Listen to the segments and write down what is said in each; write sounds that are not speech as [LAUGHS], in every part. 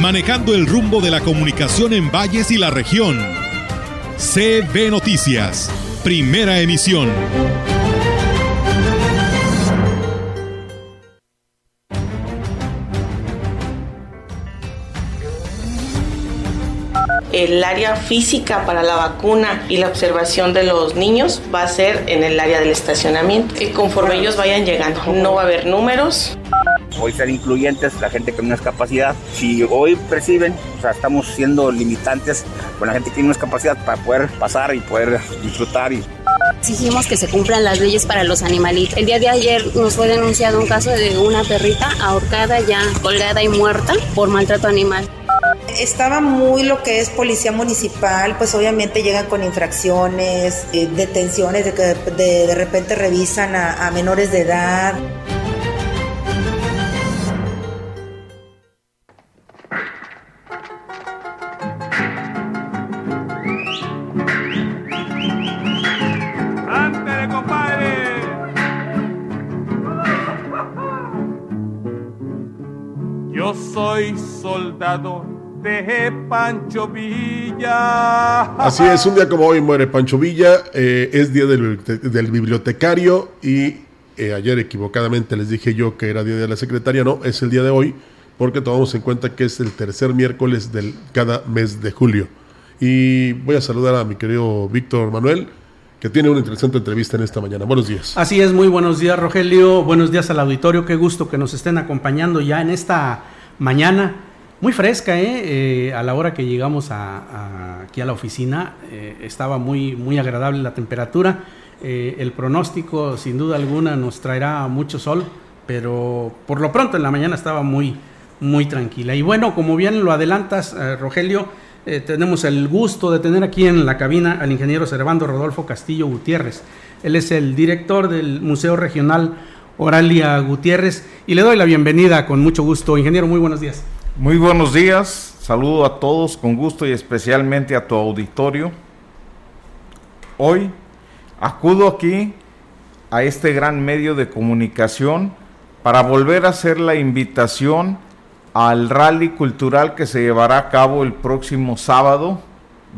manejando el rumbo de la comunicación en valles y la región. CB Noticias, primera emisión. el área física para la vacuna y la observación de los niños va a ser en el área del estacionamiento. Y conforme ellos vayan llegando, no va a haber números. Hoy ser incluyentes, la gente con una discapacidad. Si hoy perciben, o sea, estamos siendo limitantes con la gente que tiene una discapacidad para poder pasar y poder disfrutar y Exigimos que se cumplan las leyes para los animalitos. El día de ayer nos fue denunciado un caso de una perrita ahorcada ya colgada y muerta por maltrato animal. Estaba muy lo que es policía municipal, pues obviamente llegan con infracciones, eh, detenciones de que de, de repente revisan a, a menores de edad. Soldado de Pancho Villa. Así es, un día como hoy muere Pancho Villa, eh, es día del, del bibliotecario y eh, ayer equivocadamente les dije yo que era día de la secretaria, no, es el día de hoy porque tomamos en cuenta que es el tercer miércoles del cada mes de julio. Y voy a saludar a mi querido Víctor Manuel, que tiene una interesante entrevista en esta mañana. Buenos días. Así es, muy buenos días Rogelio, buenos días al auditorio, qué gusto que nos estén acompañando ya en esta mañana muy fresca, ¿eh? Eh, a la hora que llegamos a, aquí a la oficina eh, estaba muy, muy agradable la temperatura. Eh, el pronóstico, sin duda alguna, nos traerá mucho sol, pero por lo pronto en la mañana estaba muy, muy tranquila. Y bueno, como bien lo adelantas, eh, Rogelio, tenemos el gusto de tener aquí en la cabina al ingeniero Servando Rodolfo Castillo Gutiérrez. Él es el director del Museo Regional Oralia Gutiérrez y le doy la bienvenida con mucho gusto. Ingeniero, muy buenos días. Muy buenos días, saludo a todos con gusto y especialmente a tu auditorio. Hoy acudo aquí a este gran medio de comunicación para volver a hacer la invitación al rally cultural que se llevará a cabo el próximo sábado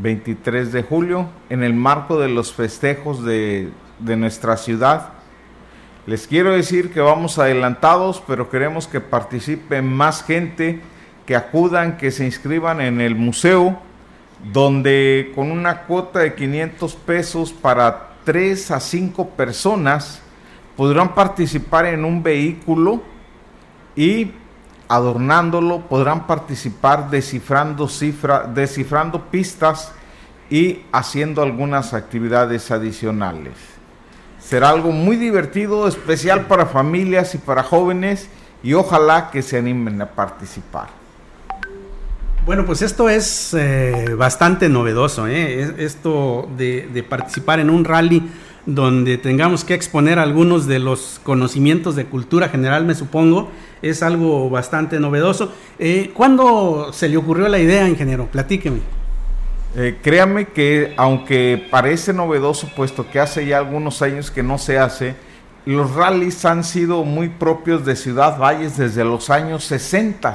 23 de julio en el marco de los festejos de, de nuestra ciudad. Les quiero decir que vamos adelantados, pero queremos que participe más gente, que acudan, que se inscriban en el museo, donde con una cuota de 500 pesos para 3 a 5 personas podrán participar en un vehículo y adornándolo podrán participar descifrando, cifra, descifrando pistas y haciendo algunas actividades adicionales. Será algo muy divertido, especial para familias y para jóvenes y ojalá que se animen a participar. Bueno, pues esto es eh, bastante novedoso, ¿eh? Es- esto de, de participar en un rally donde tengamos que exponer algunos de los conocimientos de cultura general, me supongo, es algo bastante novedoso. Eh, ¿Cuándo se le ocurrió la idea, ingeniero? Platíqueme. Eh, créame que aunque parece novedoso, puesto que hace ya algunos años que no se hace, los rallies han sido muy propios de Ciudad Valles desde los años 60,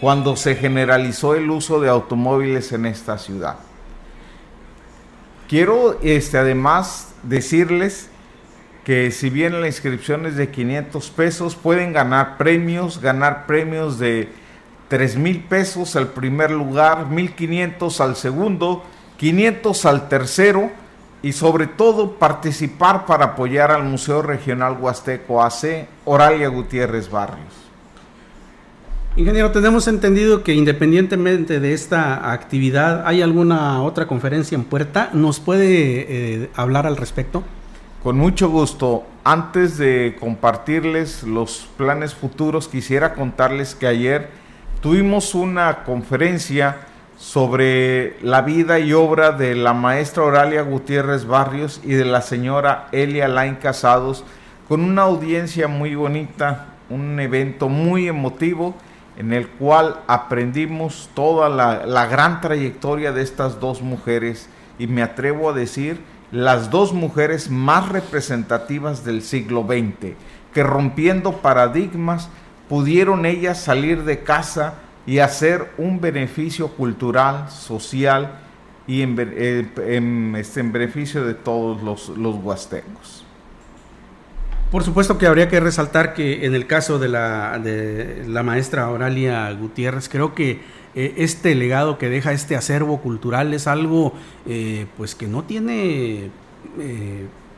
cuando se generalizó el uso de automóviles en esta ciudad. Quiero este, además decirles que si bien la inscripción es de 500 pesos, pueden ganar premios, ganar premios de 3 mil pesos al primer lugar, 1500 al segundo, 500 al tercero y sobre todo participar para apoyar al Museo Regional Huasteco AC Oralia Gutiérrez Barrios. Ingeniero, tenemos entendido que independientemente de esta actividad, ¿hay alguna otra conferencia en puerta? ¿Nos puede eh, hablar al respecto? Con mucho gusto. Antes de compartirles los planes futuros, quisiera contarles que ayer tuvimos una conferencia sobre la vida y obra de la maestra Oralia Gutiérrez Barrios y de la señora Elia Lain Casados, con una audiencia muy bonita, un evento muy emotivo en el cual aprendimos toda la, gran trayectoria de estas dos mujeres y me atrevo a decir las dos mujeres más representativas del siglo XX, que rompiendo paradigmas pudieron ellas salir de casa y hacer un beneficio cultural, social y en, este, en beneficio de todos los, los huastecos. Por supuesto que habría que resaltar que en el caso de la, de la maestra Oralia Gutiérrez, creo que eh, este legado que deja este acervo cultural es algo eh, pues que no tiene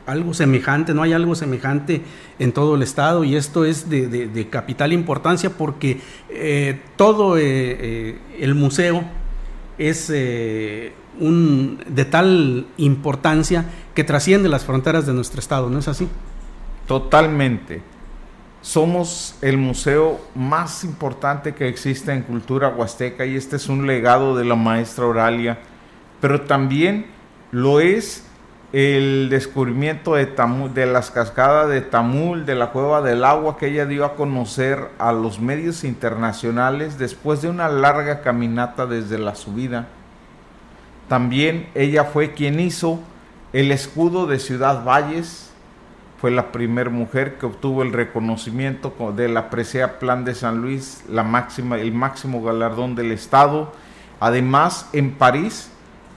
algo semejante, no hay algo semejante en todo el estado y esto es de, capital importancia porque eh, todo eh, eh, el museo es un, de tal importancia que trasciende las fronteras de nuestro estado, ¿no es así? Totalmente. Somos el museo más importante que existe en cultura huasteca y este es un legado de la maestra Oralia, pero también lo es el descubrimiento de, de las cascadas de Tamul, de la cueva del agua que ella dio a conocer a los medios internacionales después de una larga caminata desde la subida. También ella fue quien hizo el escudo de Ciudad Valles, fue la primera mujer que obtuvo el reconocimiento de la Presea Plan de San Luis, la máxima, el máximo galardón del Estado. Además, en París,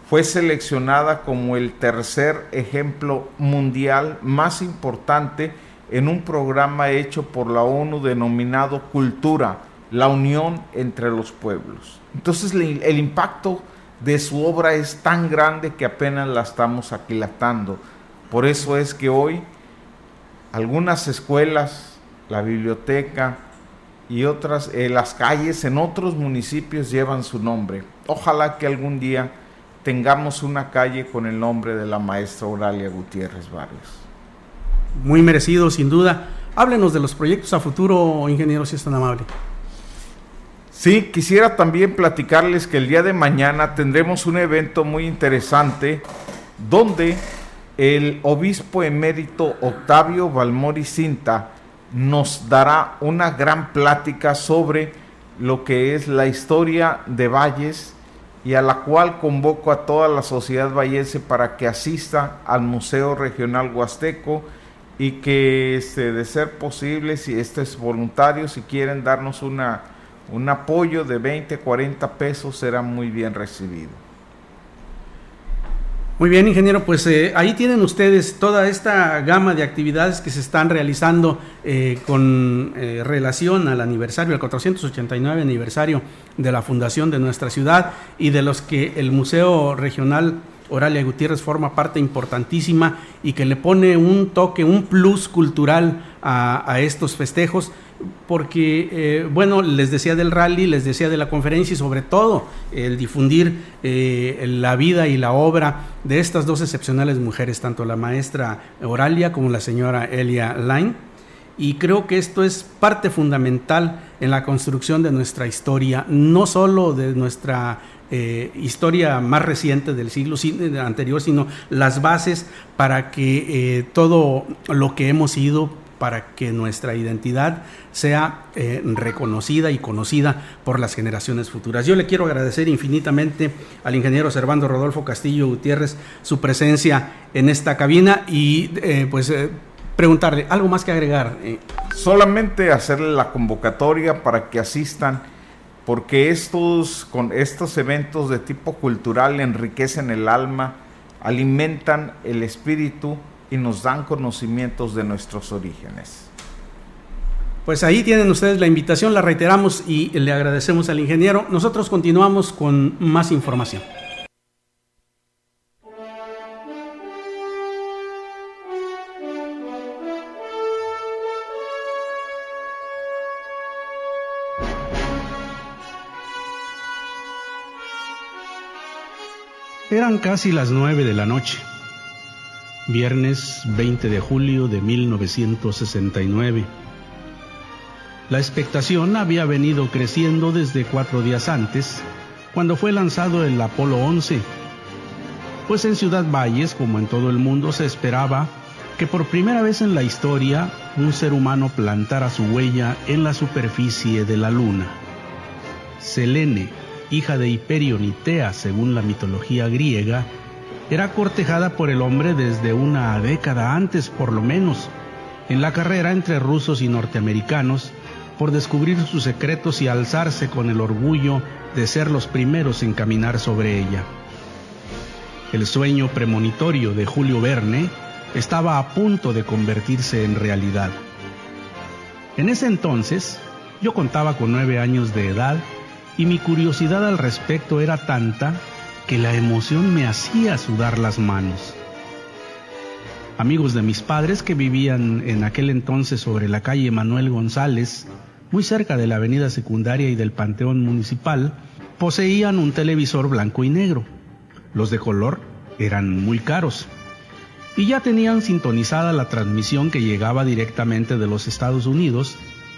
fue seleccionada como el tercer ejemplo mundial más importante en un programa hecho por la ONU denominado Cultura, la unión entre los pueblos. Entonces el impacto de su obra es tan grande que apenas la estamos aquilatando. Por eso es que hoy algunas escuelas, la biblioteca y otras, eh, las calles en otros municipios llevan su nombre. Ojalá que algún día tengamos una calle con el nombre de la maestra Oralia Gutiérrez Barrios. Muy merecido, sin duda. Háblenos de los proyectos a futuro, ingeniero, si es tan amable. Sí, quisiera también platicarles que el día de mañana tendremos un evento muy interesante donde el obispo emérito Octavio Balmori Cinta nos dará una gran plática sobre lo que es la historia de Valles y a la cual convoco a toda la sociedad vallense para que asista al Museo Regional Huasteco y que este, de ser posible, si este es voluntario, si quieren darnos una, un apoyo de 20, 40 pesos, será muy bien recibido. Muy bien, ingeniero, pues eh, ahí tienen ustedes toda esta gama de actividades que se están realizando eh, con eh, relación al aniversario, al 489 aniversario de la fundación de nuestra ciudad y de los que el Museo Regional Oralia Gutiérrez forma parte importantísima y que le pone un toque, un plus cultural a estos festejos porque, eh, bueno, les decía del rally, les decía de la conferencia y sobre todo el difundir eh, la vida y la obra de estas dos excepcionales mujeres, tanto la maestra Oralia como la señora Elia Line. Y creo que esto es parte fundamental en la construcción de nuestra historia, no solo de nuestra eh, historia más reciente del siglo anterior, sino las bases para que todo lo que hemos sido para que nuestra identidad sea eh, reconocida y conocida por las generaciones futuras. Yo le quiero agradecer infinitamente al ingeniero Servando Rodolfo Castillo Gutiérrez su presencia en esta cabina y eh, pues eh, preguntarle algo más que agregar. Solamente hacerle la convocatoria para que asistan porque estos, con estos eventos de tipo cultural enriquecen el alma, alimentan el espíritu y nos dan conocimientos de nuestros orígenes. Pues ahí tienen ustedes la invitación, la reiteramos y le agradecemos al ingeniero. Nosotros continuamos con más información. Eran casi las nueve de la noche viernes 20 de julio de 1969. La expectación había venido creciendo desde cuatro días antes, cuando fue lanzado el Apolo 11. Pues en Ciudad Valles, como en todo el mundo, se esperaba que por primera vez en la historia un ser humano plantara su huella en la superficie de la luna. Selene, hija de Tea según la mitología griega, era cortejada por el hombre desde una década antes por lo menos, en la carrera entre rusos y norteamericanos, por descubrir sus secretos y alzarse con el orgullo de ser los primeros en caminar sobre ella. El sueño premonitorio de Julio Verne estaba a punto de convertirse en realidad. En ese entonces, yo contaba con nueve años de edad y mi curiosidad al respecto era tanta que la emoción me hacía sudar las manos. Amigos de mis padres que vivían en aquel entonces sobre la calle Manuel González, muy cerca de la avenida secundaria y del Panteón Municipal, poseían un televisor blanco y negro. Los de color eran muy caros. Y ya tenían sintonizada la transmisión que llegaba directamente de los Estados Unidos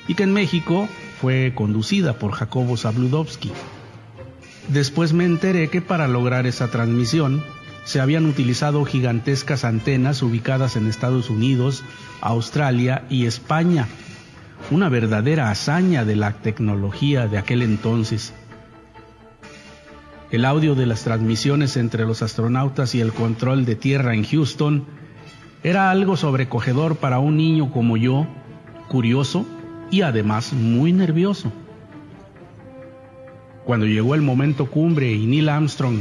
y que en México fue conducida por Jacobo Zabludovsky. Después me enteré que para lograr esa transmisión se habían utilizado gigantescas antenas ubicadas en Estados Unidos, Australia y España. Una verdadera hazaña de la tecnología de aquel entonces. El audio de las transmisiones entre los astronautas y el control de tierra en Houston era algo sobrecogedor para un niño como yo, curioso y además muy nervioso. Cuando llegó el momento cumbre y Neil Armstrong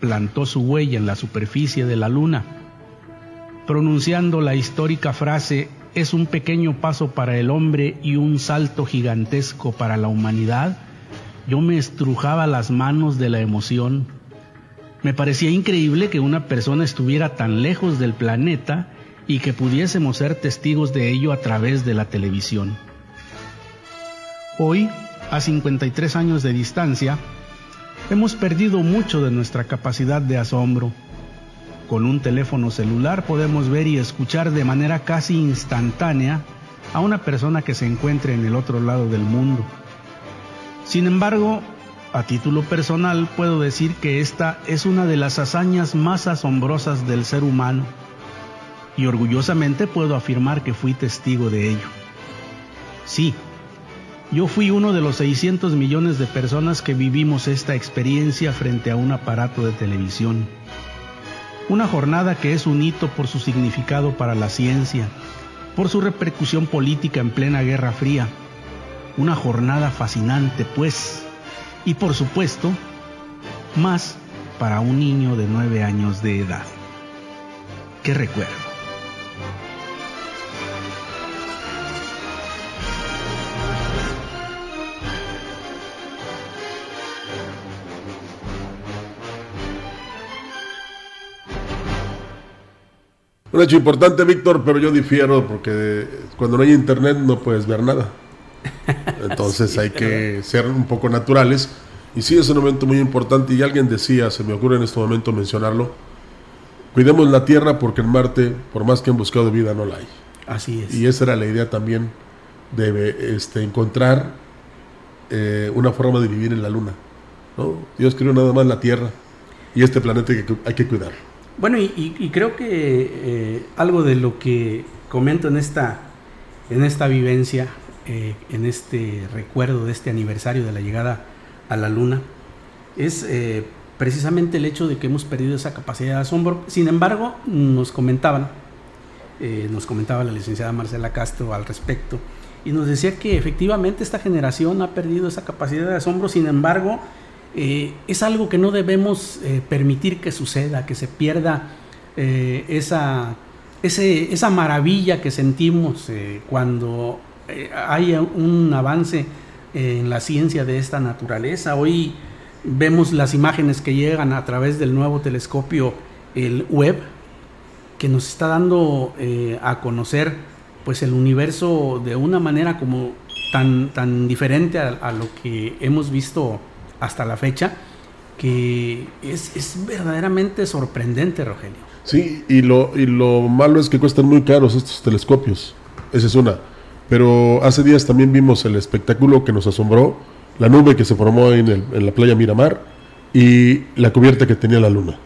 plantó su huella en la superficie de la luna, pronunciando la histórica frase es un pequeño paso para el hombre y un salto gigantesco para la humanidad, yo me estrujaba las manos de la emoción. Me parecía increíble que una persona estuviera tan lejos del planeta y que pudiésemos ser testigos de ello a través de la televisión. Hoy, a 53 años de distancia, hemos perdido mucho de nuestra capacidad de asombro. Con un teléfono celular podemos ver y escuchar de manera casi instantánea a una persona que se encuentre en el otro lado del mundo. Sin embargo, a título personal puedo decir que esta es una de las hazañas más asombrosas del ser humano y orgullosamente puedo afirmar que fui testigo de ello. Sí, yo fui uno de los 600 millones de personas que vivimos esta experiencia frente a un aparato de televisión. Una jornada que es un hito por su significado para la ciencia, por su repercusión política en plena Guerra Fría, una jornada fascinante, pues, y por supuesto, más para un niño de nueve años de edad. ¿Qué recuerdo? Un hecho importante, Víctor, pero yo difiero porque cuando no hay internet no puedes ver nada. Entonces hay que ser un poco naturales. Y sí, es un momento muy importante. Y alguien decía, se me ocurre en este momento mencionarlo, cuidemos la Tierra porque en Marte, por más que han buscado vida, no la hay. Así es. Y esa era la idea también de este, encontrar eh, una forma de vivir en la Luna. ¿no? Dios creó nada más la Tierra y este planeta que hay que cuidar. Bueno, y, creo que eh, algo de lo que comento en esta, en esta vivencia eh, en este recuerdo de este aniversario de la llegada a la luna es eh, precisamente el hecho de que hemos perdido esa capacidad de asombro. Sin embargo, nos comentaban, nos comentaba la licenciada Marcela Castro al respecto, y nos decía que efectivamente esta generación ha perdido esa capacidad de asombro, sin embargo, es algo que no debemos permitir que suceda, que se pierda esa, esa maravilla que sentimos cuando eh, hay un avance en la ciencia de esta naturaleza. Hoy vemos las imágenes que llegan a través del nuevo telescopio, el web, que nos está dando eh, a conocer pues el universo de una manera como tan, tan diferente a, lo que hemos visto hasta la fecha, que es, es, verdaderamente sorprendente, Rogelio. Sí, y lo, y lo malo es que cuestan muy caros estos telescopios. Esa es una. Pero hace días también vimos el espectáculo que nos asombró, la nube que se formó en, la playa Miramar, y la cubierta que tenía la luna.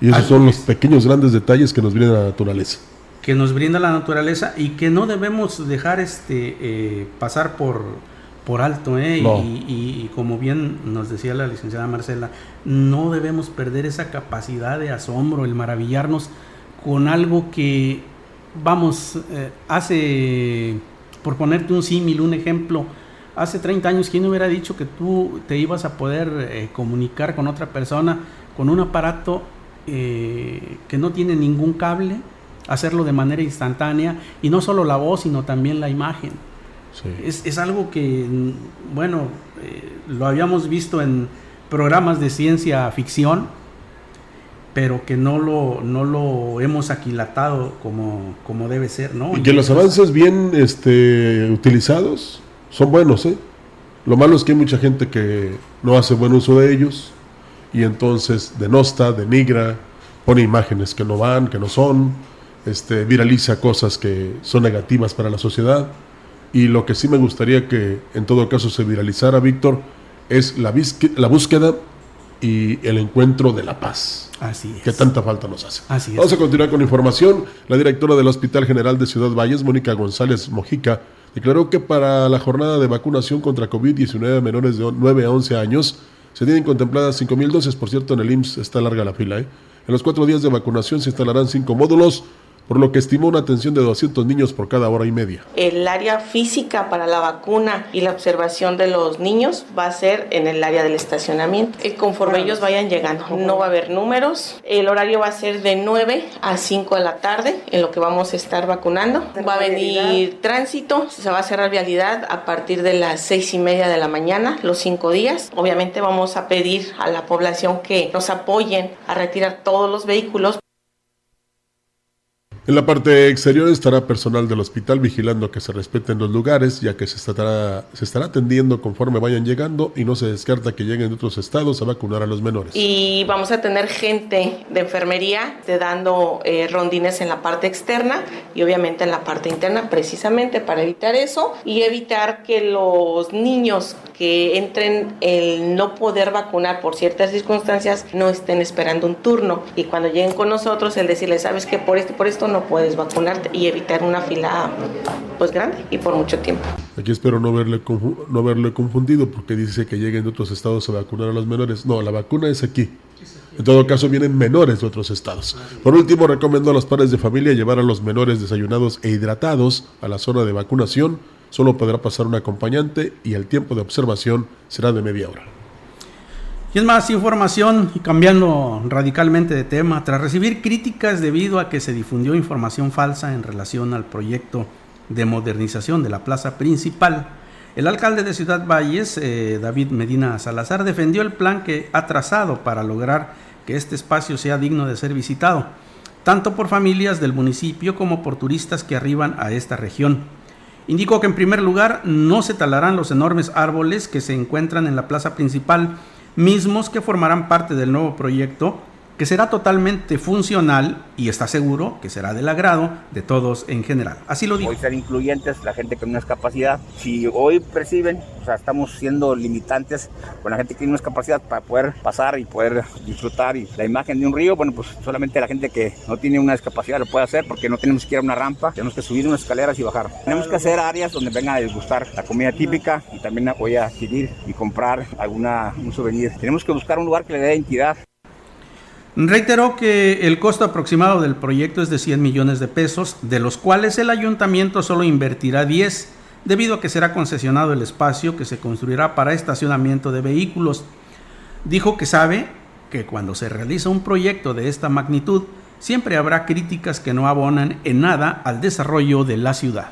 Y esos son los pequeños grandes detalles que nos brinda la naturaleza. Que nos brinda la naturaleza y que no debemos dejar este eh, pasar por, por alto. ¿eh? Y, como bien nos decía la licenciada Marcela, no debemos perder esa capacidad de asombro, el maravillarnos con algo que, vamos, eh, hace, por ponerte un símil, un ejemplo, hace 30 años, ¿quién hubiera dicho que tú te ibas a poder eh, comunicar con otra persona con un aparato eh, que no tiene ningún cable, hacerlo de manera instantánea y no solo la voz, sino también la imagen? Es, algo que, bueno, eh, lo habíamos visto en programas de ciencia ficción, pero que no lo, no lo hemos aquilatado como, como debe ser, ¿no? Y que los avances bien este, utilizados son buenos, ¿eh? Lo malo es que hay mucha gente que no hace buen uso de ellos y entonces denosta, denigra, pone imágenes que no van, que no son, este, viraliza cosas que son negativas para la sociedad. Y lo que sí me gustaría que en todo caso se viralizara, Víctor, es la, la búsqueda y el encuentro de la paz. Así es. Que tanta falta nos hace. Así Vamos a continuar con información. La directora del Hospital General de Ciudad Valles, Mónica González Mojica, declaró que para la jornada de vacunación contra COVID-19 a menores de 9 a 11 años se tienen contempladas 5.000 dosis. Por cierto, en el IMSS está larga la fila. ¿eh? En los cuatro días de vacunación se instalarán cinco módulos por lo que estimó una atención de 200 niños por cada hora y media. El área física para la vacuna y la observación de los niños va a ser en el área del estacionamiento. Y conforme ellos vayan llegando, no va a haber números. El horario va a ser de 9 a 5 de la tarde, en lo que vamos a estar vacunando. Va a venir tránsito, se va a cerrar vialidad a partir de las 6 y media de la mañana, los cinco días. Obviamente vamos a pedir a la población que nos apoyen a retirar todos los vehículos en la parte exterior estará personal del hospital vigilando que se respeten los lugares, ya que se estará, se estará atendiendo conforme vayan llegando y no se descarta que lleguen de otros estados a vacunar a los menores. Y vamos a tener gente de enfermería de dando eh, rondines en la parte externa y obviamente en la parte interna, precisamente para evitar eso y evitar que los niños que entren el no poder vacunar por ciertas circunstancias no estén esperando un turno y cuando lleguen con nosotros el decirles, sabes que por esto por esto no puedes vacunarte y evitar una fila pues grande y por mucho tiempo. Aquí espero no verle, no verle confundido porque dice que lleguen de otros estados a vacunar a los menores. No, la vacuna es aquí. En todo caso, vienen menores de otros estados. Por último, recomiendo a los padres de familia llevar a los menores desayunados e hidratados a la zona de vacunación. Solo podrá pasar un acompañante y el tiempo de observación será de media hora. Y es más información y cambiando radicalmente de tema, tras recibir críticas debido a que se difundió información falsa en relación al proyecto de modernización de la plaza principal, el alcalde de Ciudad Valles, eh, David Medina Salazar, defendió el plan que ha trazado para lograr que este espacio sea digno de ser visitado, tanto por familias del municipio como por turistas que arriban a esta región. Indicó que en primer lugar no se talarán los enormes árboles que se encuentran en la plaza principal, mismos que formarán parte del nuevo proyecto que será totalmente funcional y está seguro que será del agrado de todos en general. Así lo dijo. Hoy ser incluyentes, la gente con una discapacidad. Si hoy perciben, o sea, estamos siendo limitantes con la gente que tiene una discapacidad para poder pasar y poder disfrutar y la imagen de un río, bueno, pues solamente la gente que no tiene una discapacidad lo puede hacer porque no tenemos siquiera una rampa, tenemos que subir unas escaleras y bajar. Tenemos que hacer áreas donde vengan a degustar la comida típica y también voy a adquirir y comprar alguna un souvenir. Tenemos que buscar un lugar que le dé identidad. Reiteró que el costo aproximado del proyecto es de 100 millones de pesos, de los cuales el ayuntamiento solo invertirá 10, debido a que será concesionado el espacio que se construirá para estacionamiento de vehículos. Dijo que sabe que cuando se realiza un proyecto de esta magnitud, siempre habrá críticas que no abonan en nada al desarrollo de la ciudad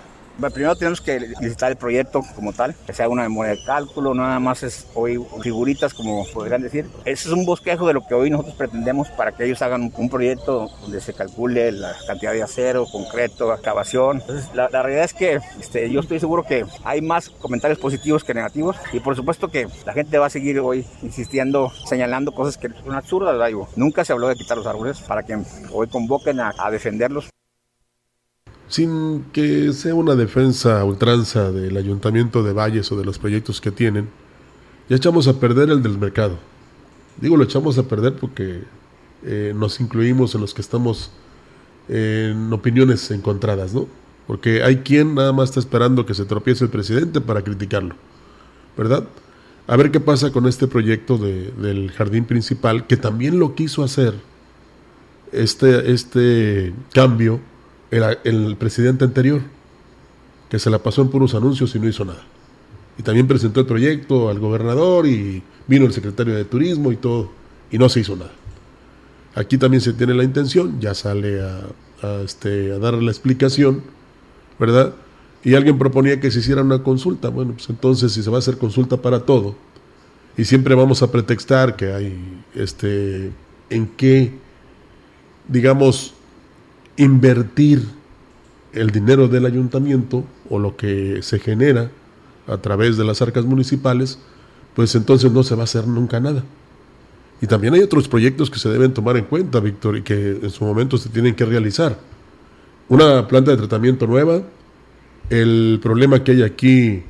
primero tenemos que visitar el proyecto como tal, que sea una memoria de cálculo, nada más es hoy figuritas como podrían decir. Ese es un bosquejo de lo que hoy nosotros pretendemos para que ellos hagan un proyecto donde se calcule la cantidad de acero, concreto, excavación. La, realidad es que este, yo estoy seguro que hay más comentarios positivos que negativos y por supuesto que la gente va a seguir hoy insistiendo, señalando cosas que son absurdas, digo. Nunca se habló de quitar los árboles para que hoy convoquen a defenderlos sin que sea una defensa ultranza del ayuntamiento de Valles o de los proyectos que tienen, ya echamos a perder el del mercado. Digo, lo echamos a perder porque eh, nos incluimos en los que estamos en opiniones encontradas, ¿no? Porque hay quien nada más está esperando que se tropiece el presidente para criticarlo, ¿verdad? A ver qué pasa con este proyecto de, del jardín principal, que también lo quiso hacer este, este cambio el, el presidente anterior, que se la pasó en puros anuncios y no hizo nada. Y también presentó el proyecto al gobernador y vino el secretario de turismo y todo, y no se hizo nada. Aquí también se tiene la intención, ya sale a, este, a dar la explicación, ¿verdad? Y alguien proponía que se hiciera una consulta. Bueno, pues entonces si se va a hacer consulta para todo, y siempre vamos a pretextar que hay, este, en qué, digamos, invertir el dinero del ayuntamiento o lo que se genera a través de las arcas municipales, pues entonces no se va a hacer nunca nada. Y también hay otros proyectos que se deben tomar en cuenta, Víctor, y que en su momento se tienen que realizar. Una planta de tratamiento nueva, el problema que hay aquí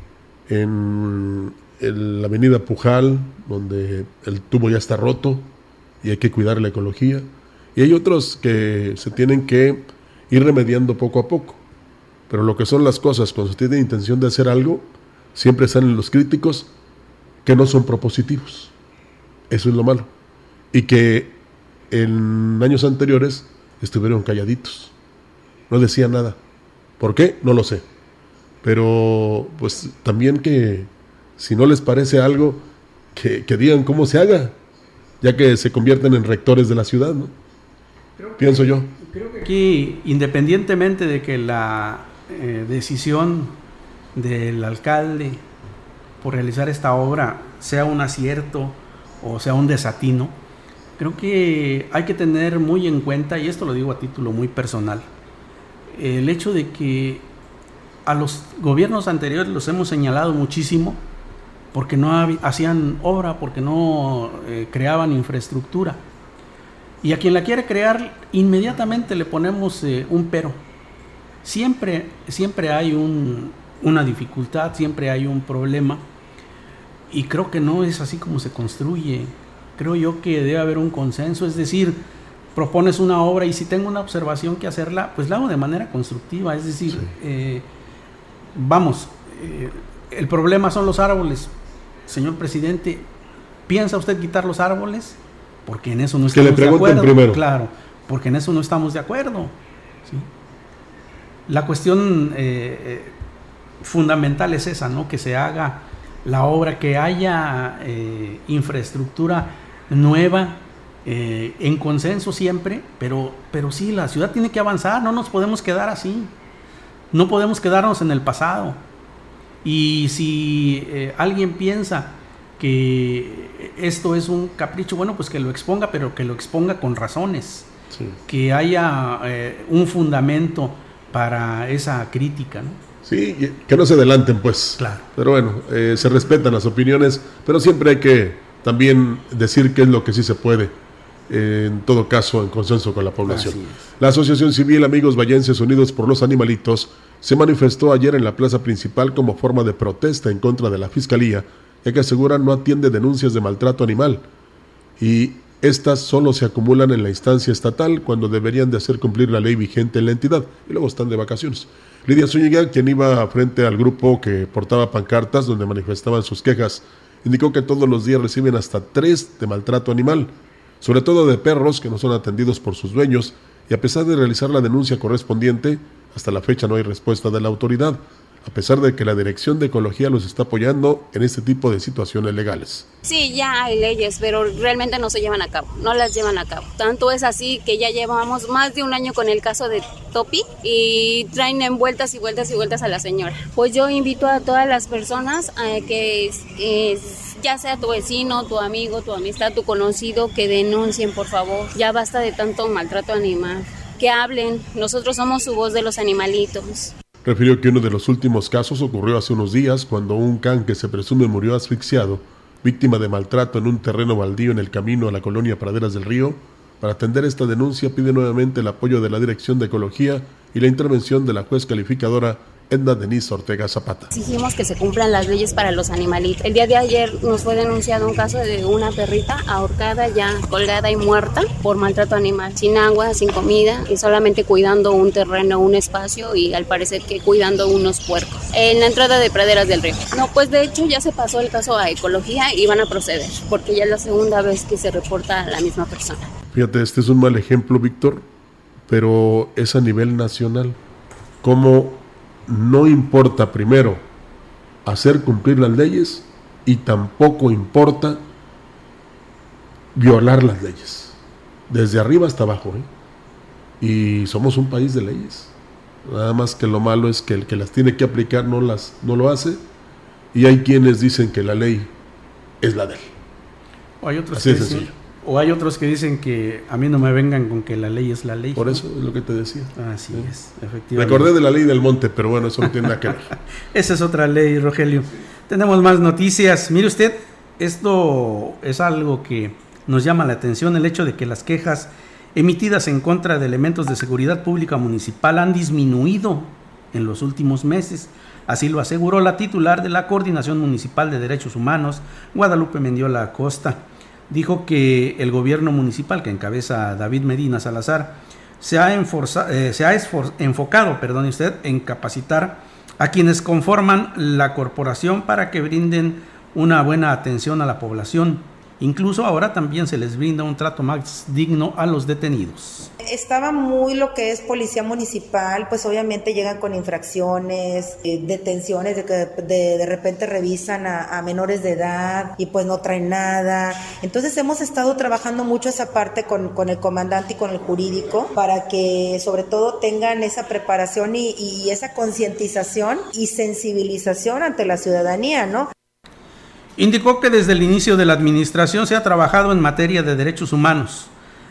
en, en la avenida Pujal, donde el tubo ya está roto y hay que cuidar la ecología. Y hay otros que se tienen que ir remediando poco a poco. Pero lo que son las cosas, cuando se tiene intención de hacer algo, siempre salen los críticos que no son propositivos. Eso es lo malo. Y que en años anteriores estuvieron calladitos. No decían nada. ¿Por qué? No lo sé. Pero pues también que si no les parece algo, que, que digan cómo se haga, ya que se convierten en rectores de la ciudad, ¿no? Pienso yo. Creo que aquí, independientemente de que la eh, decisión del alcalde por realizar esta obra sea un acierto o sea un desatino, creo que hay que tener muy en cuenta, y esto lo digo a título muy personal, el hecho de que a los gobiernos anteriores los hemos señalado muchísimo porque no hacían obra, porque no eh, creaban infraestructura. Y a quien la quiere crear, inmediatamente le ponemos eh, un pero. Siempre, siempre hay un, una dificultad, siempre hay un problema. Y creo que no es así como se construye. Creo yo que debe haber un consenso, es decir, propones una obra y si tengo una observación que hacerla, pues la hago de manera constructiva. Es decir, sí. eh, vamos, eh, el problema son los árboles. Señor presidente, ¿piensa usted quitar los árboles? Porque en eso no estamos que le de acuerdo. Primero. Claro, porque en eso no estamos de acuerdo. ¿sí? La cuestión eh, fundamental es esa, ¿no? Que se haga la obra, que haya eh, infraestructura nueva, eh, en consenso siempre, pero, pero sí, la ciudad tiene que avanzar, no nos podemos quedar así, no podemos quedarnos en el pasado. Y si eh, alguien piensa que esto es un capricho, bueno, pues que lo exponga, pero que lo exponga con razones, sí. que haya eh, un fundamento para esa crítica. ¿no? Sí, que no se adelanten, pues. Claro. Pero bueno, eh, se respetan las opiniones, pero siempre hay que también decir qué es lo que sí se puede. Eh, en todo caso, en consenso con la población. La Asociación Civil Amigos Vallenses Unidos por los Animalitos se manifestó ayer en la plaza principal como forma de protesta en contra de la Fiscalía, ya que aseguran no atiende denuncias de maltrato animal y estas solo se acumulan en la instancia estatal cuando deberían de hacer cumplir la ley vigente en la entidad y luego están de vacaciones. Lidia Zúñiga, quien iba frente al grupo que portaba pancartas donde manifestaban sus quejas, indicó que todos los días reciben hasta tres de maltrato animal, sobre todo de perros que no son atendidos por sus dueños, y a pesar de realizar la denuncia correspondiente, hasta la fecha no hay respuesta de la autoridad, a pesar de que la Dirección de Ecología los está apoyando en este tipo de situaciones legales. Sí, ya hay leyes, pero realmente no se llevan a cabo, no las llevan a cabo. Tanto es así que ya llevamos más de un año con el caso de Topi y traen en vueltas y vueltas y vueltas a la señora. Pues yo invito a todas las personas a que eh, ya sea tu vecino, tu amigo, tu amistad, tu conocido, que denuncien, por favor. Ya basta de tanto maltrato animal. Que hablen, nosotros somos su voz de los animalitos. Refirió que uno de los últimos casos ocurrió hace unos días cuando un can que se presume murió asfixiado, víctima de maltrato en un terreno baldío en el camino a la colonia Praderas del Río. Para atender esta denuncia pide nuevamente el apoyo de la Dirección de Ecología y la intervención de la juez calificadora Edna Denise Ortega Zapata. Exigimos que se cumplan las leyes para los animalitos. El día de ayer nos fue denunciado un caso de una perrita ahorcada, ya colgada y muerta por maltrato animal, sin agua, sin comida y solamente cuidando un terreno, un espacio y al parecer que cuidando unos puercos en la entrada de praderas del río. No, pues de hecho ya se pasó el caso a ecología y van a proceder porque ya es la segunda vez que se reporta a la misma persona. Fíjate, este es un mal ejemplo, Víctor, pero es a nivel nacional. Como no importa primero hacer cumplir las leyes y tampoco importa violar las leyes, desde arriba hasta abajo. ¿eh? Y somos un país de leyes. Nada más que lo malo es que el que las tiene que aplicar no, las, no lo hace. Y hay quienes dicen que la ley es la de él. Hay otros, que dicen, o hay otros que dicen que a mí no me vengan con que la ley es la ley. Por eso es lo que te decía. Así es, efectivamente. Recordé de la ley del monte, pero bueno, eso no tiene nada que ver. [LAUGHS] Esa es otra ley, Rogelio. Tenemos más noticias. Mire usted, esto es algo que nos llama la atención, el hecho de que las quejas emitidas en contra de elementos de seguridad pública municipal han disminuido en los últimos meses. Así lo aseguró la titular de la Coordinación Municipal de Derechos Humanos, Guadalupe Mendiola Acosta dijo que el gobierno municipal que encabeza David Medina Salazar se ha, eh, se ha enfocado perdón usted, en capacitar a quienes conforman la corporación para que brinden una buena atención a la población Incluso ahora también se les brinda un trato más digno a los detenidos. Estaba muy lo que es policía municipal, pues obviamente llegan con infracciones, eh, detenciones de que de, repente revisan a, menores de edad y pues no traen nada. Entonces hemos estado trabajando mucho esa parte con, con el comandante y con el jurídico para que sobre todo tengan esa preparación y, y esa concientización y sensibilización ante la ciudadanía, ¿no? Indicó que desde el inicio de la administración se ha trabajado en materia de derechos humanos.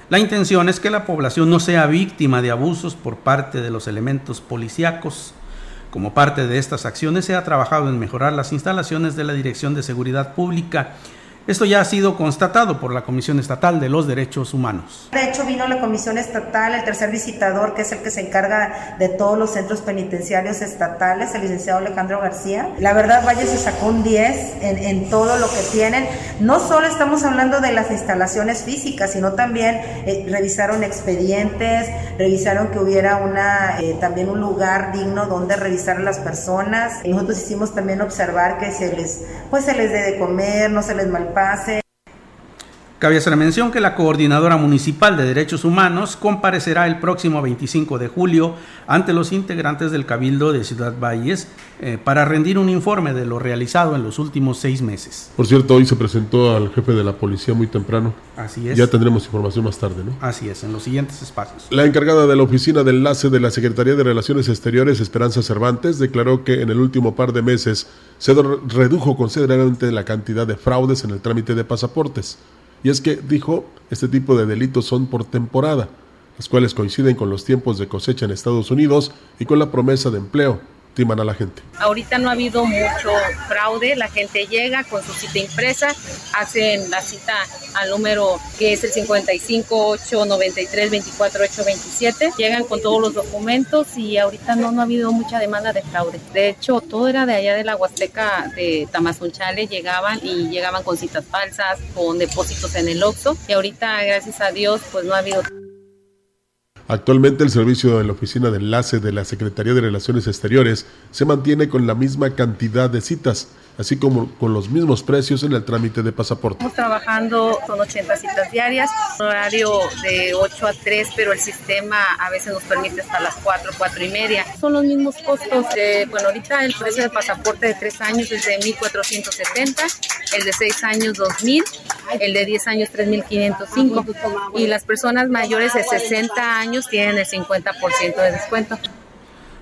La intención es que la población no sea víctima de abusos por parte de los elementos policíacos. Como parte de estas acciones se ha trabajado en mejorar las instalaciones de la Dirección de Seguridad Pública esto ya ha sido constatado por la Comisión Estatal de los Derechos Humanos. De hecho, vino la Comisión Estatal, el tercer visitador, que es el que se encarga de todos los centros penitenciarios estatales, el licenciado Alejandro García. La verdad, Valle se sacó un 10 en, todo lo que tienen. No solo estamos hablando de las instalaciones físicas, sino también eh, revisaron expedientes, revisaron que hubiera una, eh, también un lugar digno donde revisar a las personas. Nosotros hicimos también observar que se les, pues se les dé de comer, no se les mal pase. Cabe hacer mención que la Coordinadora Municipal de Derechos Humanos comparecerá el próximo 25 de julio ante los integrantes del Cabildo de Ciudad Valles eh, para rendir un informe de lo realizado en los últimos seis meses. Por cierto, hoy se presentó al jefe de la policía muy temprano. Así es. Ya tendremos información más tarde, ¿no? Así es, en los siguientes espacios. La encargada de la oficina de enlace de la Secretaría de Relaciones Exteriores, Esperanza Cervantes, declaró que en el último par de meses se redujo considerablemente la cantidad de fraudes en el trámite de pasaportes. Y es que, dijo, este tipo de delitos son por temporada, las cuales coinciden con los tiempos de cosecha en Estados Unidos y con la promesa de empleo timan a la gente. Ahorita no ha habido mucho fraude, la gente llega con su cita impresa, hacen la cita al número que es el 55 893 24 827, llegan con todos los documentos y ahorita no, no ha habido mucha demanda de fraude. De hecho, todo era de allá de la Huasteca de Tamazunchale, llegaban y llegaban con citas falsas, con depósitos en el OXXO y ahorita, gracias a Dios, pues no ha habido Actualmente el servicio de la Oficina de Enlace de la Secretaría de Relaciones Exteriores se mantiene con la misma cantidad de citas, así como con los mismos precios en el trámite de pasaporte. Estamos trabajando, son 80 citas diarias, horario de 8 a 3, pero el sistema a veces nos permite hasta las 4, 4 y media. Son los mismos costos. bueno, ahorita el precio del pasaporte de 3 años es de 1.470, el de 6 años 2.000, el de 10 años 3.505 y las personas mayores de 60 años tienen el 50% de descuento.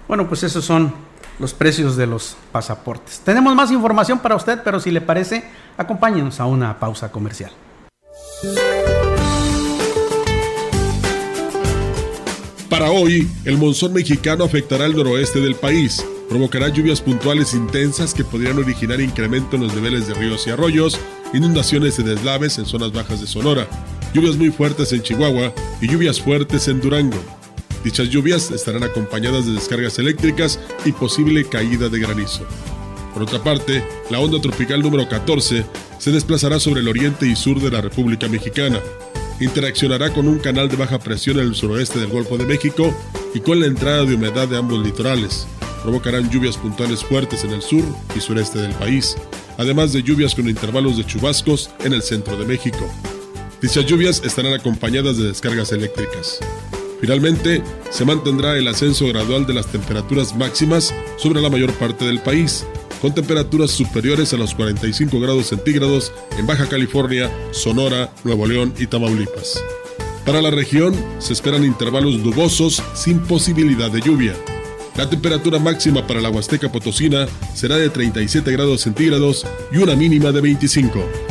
Bueno, pues esos son los precios de los pasaportes. Tenemos más información para usted, pero si le parece, acompáñenos a una pausa comercial. Para hoy, el monzón mexicano afectará el noroeste del país. Provocará lluvias puntuales intensas que podrían originar incremento en los niveles de ríos y arroyos, inundaciones y deslaves en zonas bajas de Sonora, lluvias muy fuertes en Chihuahua y lluvias fuertes en Durango. Dichas lluvias estarán acompañadas de descargas eléctricas y posible caída de granizo. Por otra parte, la onda tropical número 14 se desplazará sobre el oriente y sur de la República Mexicana. Interaccionará con un canal de baja presión en el suroeste del Golfo de México y con la entrada de humedad de ambos litorales. Provocarán lluvias puntuales fuertes en el sur y sureste del país, además de lluvias con intervalos de chubascos en el centro de México. Dichas lluvias estarán acompañadas de descargas eléctricas. Finalmente, se mantendrá el ascenso gradual de las temperaturas máximas sobre la mayor parte del país, con temperaturas superiores a los 45 grados centígrados en Baja California, Sonora, Nuevo León y Tamaulipas. Para la región se esperan intervalos nubosos sin posibilidad de lluvia. La temperatura máxima para la Huasteca Potosina será de 37 grados centígrados y una mínima de 25.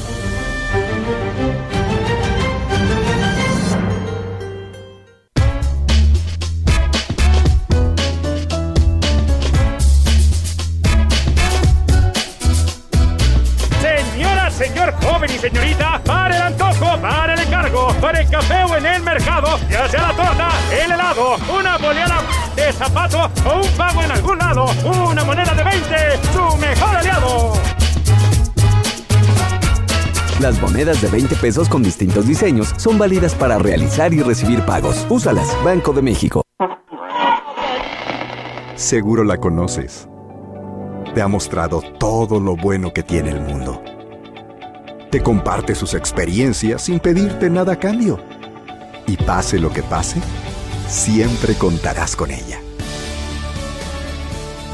zapato o un pago en algún lado, una moneda de 20, su mejor aliado. Las monedas de 20 pesos con distintos diseños son válidas para realizar y recibir pagos. Úsalas, Banco de México. Seguro la conoces. Te ha mostrado todo lo bueno que tiene el mundo. Te comparte sus experiencias sin pedirte nada a cambio. Y pase lo que pase, siempre contarás con ella.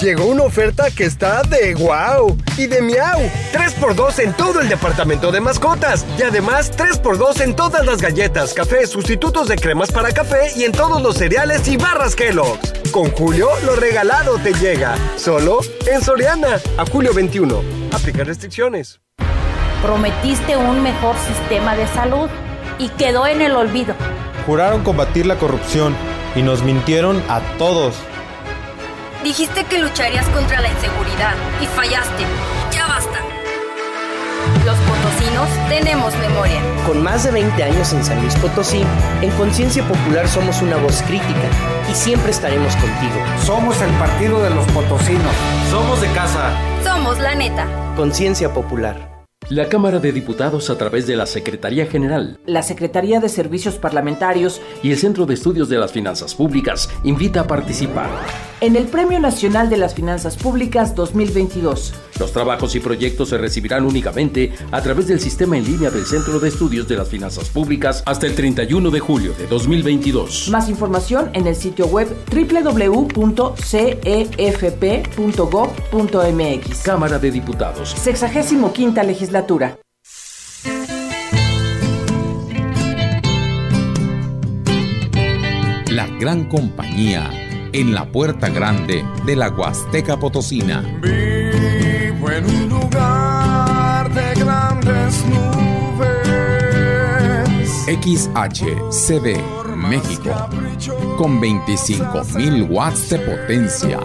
Llegó una oferta que está de wow y de miau. 3x2 en todo el departamento de mascotas. Y además 3x2 en todas las galletas, café, sustitutos de cremas para café y en todos los cereales y barras Kellogg's. Con Julio, lo regalado te llega. Solo en Soriana. A julio 21. Aplica restricciones. Prometiste un mejor sistema de salud y quedó en el olvido. Juraron combatir la corrupción y nos mintieron a todos. Dijiste que lucharías contra la inseguridad y fallaste. Ya basta. Los potosinos tenemos memoria. Con más de 20 años en San Luis Potosí, en Conciencia Popular somos una voz crítica y siempre estaremos contigo. Somos el partido de los potosinos. Somos de casa. Somos la neta. Conciencia Popular. La Cámara de Diputados a través de la Secretaría General, la Secretaría de Servicios Parlamentarios. Y el Centro de Estudios de las Finanzas Públicas invita a participar. En el Premio Nacional de las Finanzas Públicas 2022. Los trabajos y proyectos se recibirán únicamente a través del sistema en línea del Centro de Estudios de las Finanzas Públicas hasta el 31 de julio de 2022. Más información en el sitio web www.cefp.gov.mx. Cámara de Diputados. Sexagésimo quinta legislatura. La gran compañía en la puerta grande de la Huasteca Potosina. En un lugar de grandes nubes. XHCD México con 25.000 watts de potencia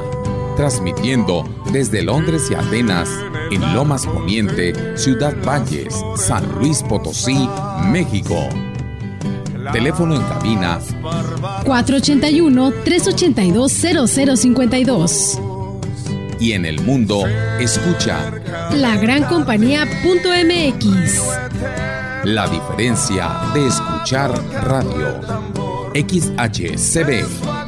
transmitiendo desde Londres y Atenas, en Lomas Poniente, Ciudad Valles, San Luis Potosí, México. Teléfono en cabina 481-382-0052. Y en el mundo, escucha lagrancompañía.mx. La diferencia de escuchar radio. XHCB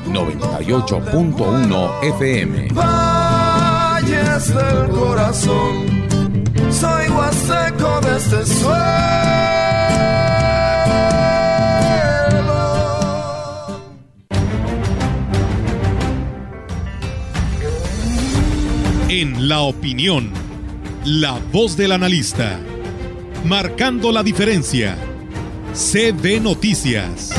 98.1 FM. Valles del corazón, soy más seco de este suelo. En la opinión, la voz del analista, marcando la diferencia. CB Noticias.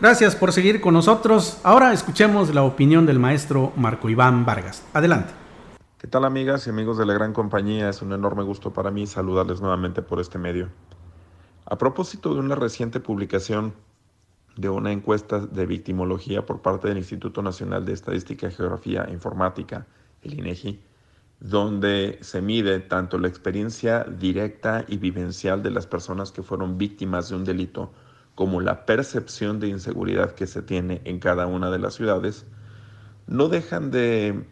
Gracias por seguir con nosotros. Ahora escuchemos la opinión del maestro Marco Iván Vargas. Adelante. ¿Qué tal amigas y amigos de la gran compañía? Es un enorme gusto para mí saludarles nuevamente por este medio. A propósito de una reciente publicación de una encuesta de victimología por parte del Instituto Nacional de Estadística, Geografía e Informática, el INEGI, donde se mide tanto la experiencia directa y vivencial de las personas que fueron víctimas de un delito como la percepción de inseguridad que se tiene en cada una de las ciudades, no dejan de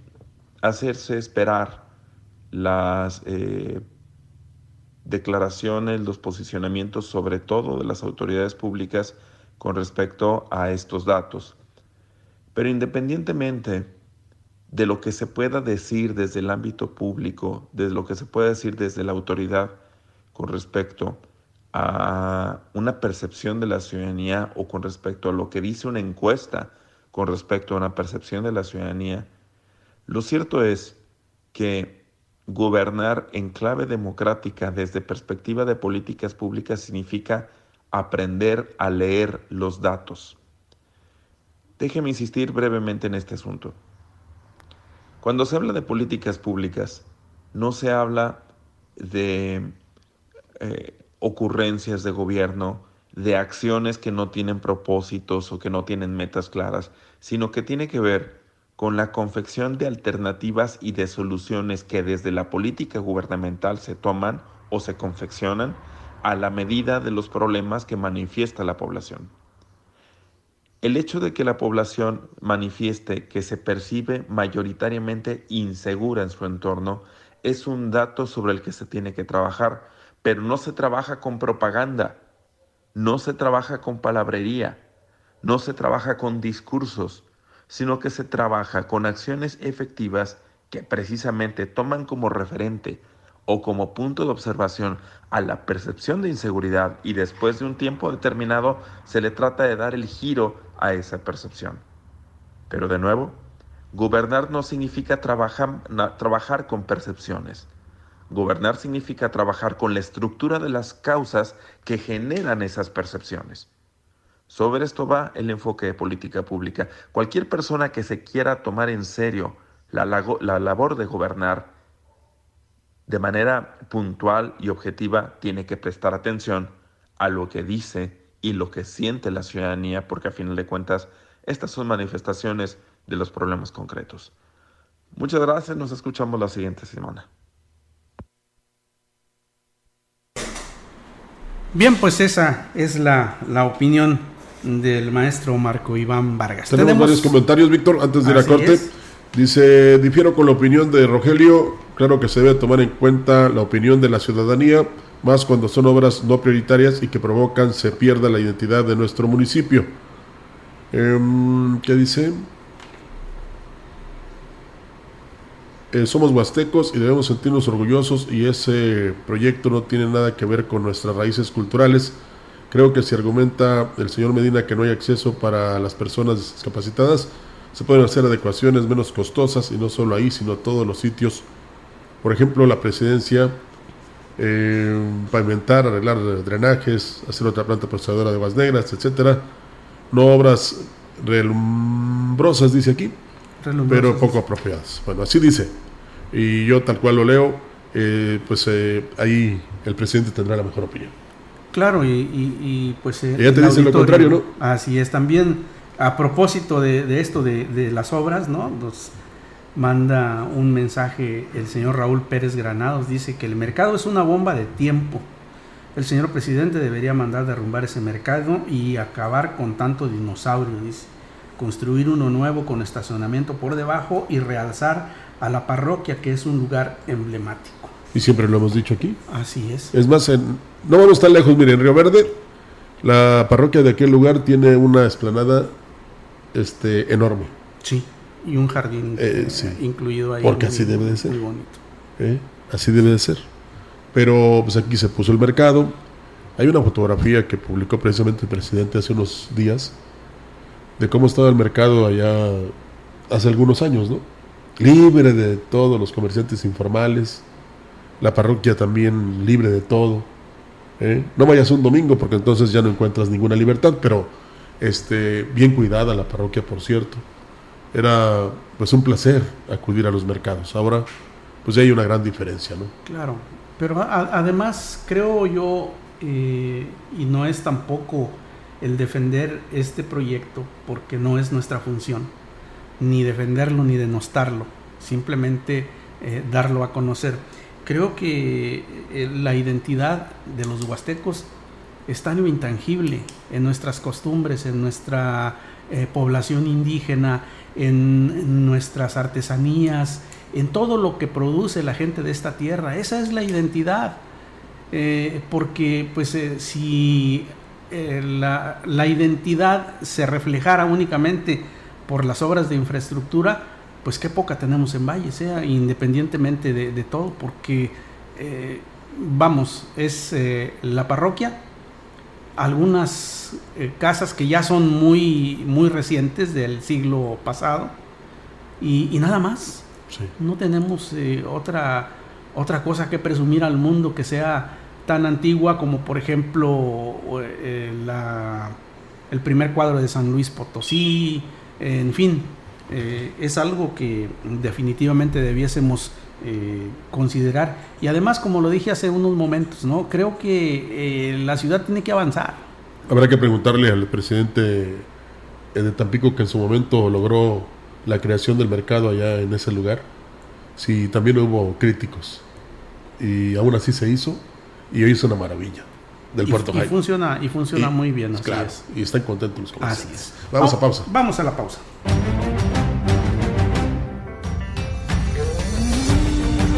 hacerse esperar las eh, declaraciones, los posicionamientos, sobre todo de las autoridades públicas, con respecto a estos datos. Pero independientemente de lo que se pueda decir desde el ámbito público, de lo que se pueda decir desde la autoridad con respecto a una percepción de la ciudadanía o con respecto a lo que dice una encuesta con respecto a una percepción de la ciudadanía, lo cierto es que gobernar en clave democrática desde perspectiva de políticas públicas significa aprender a leer los datos. Déjeme insistir brevemente en este asunto. Cuando se habla de políticas públicas, no se habla de eh, ocurrencias de gobierno, de acciones que no tienen propósitos o que no tienen metas claras, sino que tiene que ver con la confección de alternativas y de soluciones que desde la política gubernamental se toman o se confeccionan a la medida de los problemas que manifiesta la población. El hecho de que la población manifieste que se percibe mayoritariamente insegura en su entorno es un dato sobre el que se tiene que trabajar, pero no se trabaja con propaganda, no se trabaja con palabrería, no se trabaja con discursos, sino que se trabaja con acciones efectivas que precisamente toman como referente o como punto de observación a la percepción de inseguridad y después de un tiempo determinado se le trata de dar el giro a esa percepción. Pero de nuevo, gobernar no significa trabajar, trabajar con percepciones. Gobernar significa trabajar con la estructura de las causas que generan esas percepciones. Sobre esto va el enfoque de política pública. Cualquier persona que se quiera tomar en serio la, la labor de gobernar de manera puntual y objetiva tiene que prestar atención a lo que dice y lo que siente la ciudadanía, porque a final de cuentas estas son manifestaciones de los problemas concretos. Muchas gracias, nos escuchamos la siguiente semana. Bien, pues esa es la, la opinión del maestro Marco Iván Vargas. Tenemos, varios comentarios, Víctor, antes de ir a corte. Dice, difiero con la opinión de Rogelio, claro que se debe tomar en cuenta la opinión de la ciudadanía, más cuando son obras no prioritarias y que provocan se pierda la identidad de nuestro municipio. Em, ¿Qué dice? Eh, somos huastecos y debemos sentirnos orgullosos y ese proyecto no tiene nada que ver con nuestras raíces culturales. Creo que si argumenta el señor Medina que no hay acceso para las personas discapacitadas, se pueden hacer adecuaciones menos costosas y no solo ahí, sino todos los sitios. Por ejemplo, la presidencia, eh, pavimentar, arreglar drenajes, hacer otra planta procesadora de aguas negras, etcétera. No obras relumbrosas, dice aquí, pero poco apropiadas. Bueno, así dice. Y yo tal cual lo leo, eh, pues eh, ahí el presidente tendrá la mejor opinión. Claro, y, pues... Ella te dice lo contrario, ¿no? Así es, también a propósito de, esto de, las obras, ¿no? Nos manda un mensaje el señor Raúl Pérez Granados, dice que el mercado es una bomba de tiempo. El señor presidente debería mandar derrumbar ese mercado y acabar con tanto dinosaurio, dice. Construir uno nuevo con estacionamiento por debajo y realzar a la parroquia, que es un lugar emblemático. Y siempre lo hemos dicho aquí. Así es. Es más, en, no vamos tan lejos, miren, en Río Verde, la parroquia de aquel lugar tiene una esplanada este, enorme. Sí, y un jardín Eh, sí. incluido ahí. Porque así debe de ser. Muy bonito. ¿eh? Así debe de ser. Pero pues aquí se puso el mercado. Hay una fotografía que publicó precisamente el presidente hace unos días de cómo estaba el mercado allá hace algunos años, ¿no? Libre de todos los comerciantes informales, la parroquia también libre de todo. ¿eh? No vayas un domingo porque entonces ya no encuentras ninguna libertad, pero este, bien cuidada la parroquia, por cierto. Era pues un placer acudir a los mercados. Ahora pues ya hay una gran diferencia, ¿no? Claro, pero a- además creo yo, eh, y no es tampoco el defender este proyecto, porque no es nuestra función, ni defenderlo ni denostarlo, simplemente eh, darlo a conocer. Creo que eh, la identidad de los huastecos está en lo intangible, en nuestras costumbres, en nuestra población indígena, en, nuestras artesanías, en todo lo que produce la gente de esta tierra. Esa es la identidad. Eh, porque pues eh, si eh, la, la identidad se reflejara únicamente por las obras de infraestructura, pues qué poca tenemos en Valle, sea independientemente de, de todo, porque vamos, es la parroquia, algunas eh, casas que ya son muy, muy recientes del siglo pasado y, y nada más. No tenemos eh, otra, otra cosa que presumir al mundo que sea tan antigua como por ejemplo eh, la- el primer cuadro de San Luis Potosí, en fin, eh, es algo que definitivamente debiésemos eh, considerar. Y además, como lo dije hace unos momentos, ¿no? creo que eh, la ciudad tiene que avanzar. Habrá que preguntarle al presidente eh, de Tampico que en su momento logró la creación del mercado allá en ese lugar, si también hubo críticos. Y aún así se hizo y hoy es una maravilla del Y- Puerto y Jaime. funciona- y funciona muy bien, así claro, es. y están contentos los comerciantes. Así es. Vamos a pausa. Vamos a la pausa.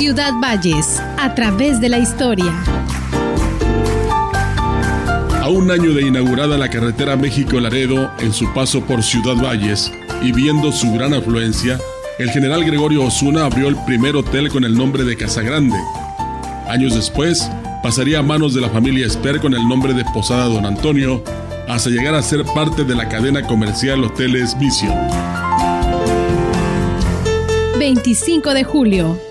Ciudad Valles, a través de la historia. A un año de inaugurada la carretera México-Laredo en su paso por Ciudad Valles y viendo su gran afluencia, el general Gregorio Osuna abrió el primer hotel con el nombre de Casa Grande. Años después, pasaría a manos de la familia Esper con el nombre de Posada Don Antonio, hasta llegar a ser parte de la cadena comercial Hoteles Mission. 25 de julio,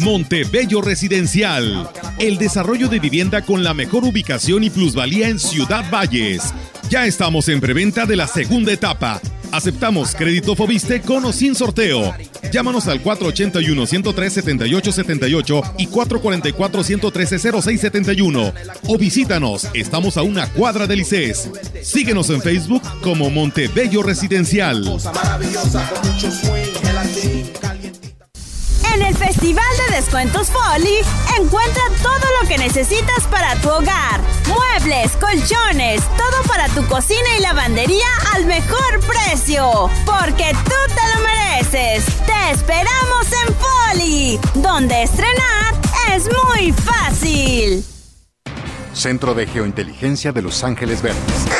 Montebello Residencial. El desarrollo de vivienda con la mejor ubicación y plusvalía en Ciudad Valles. Ya estamos en preventa de la segunda etapa. Aceptamos crédito Fobiste con o sin sorteo. Llámanos al 481-103-7878 y 444-113-0671. O visítanos, estamos a una cuadra del ICES. Síguenos en Facebook como Montebello Residencial. En el Festival de Descuentos Folly, encuentra todo lo que necesitas para tu hogar. Muebles, colchones, todo para tu cocina y lavandería al mejor precio. Porque tú te lo mereces. Te esperamos en Folly, donde estrenar es muy fácil. Centro de Geointeligencia de Los Ángeles Verdes.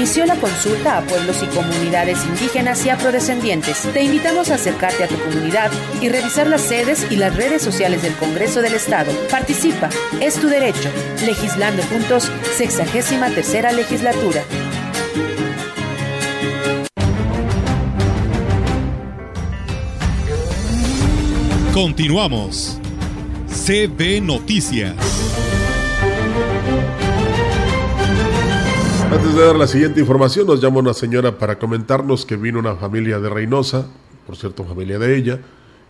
Inició la consulta a pueblos y comunidades indígenas y afrodescendientes. Te invitamos a acercarte a tu comunidad y revisar las sedes y las redes sociales del Congreso del Estado. Participa, es tu derecho. Legislando juntos, sexagésima tercera legislatura. Continuamos. CB Noticias. Antes de dar la siguiente información, nos llama una señora para comentarnos que vino una familia de Reynosa, por cierto, familia de ella,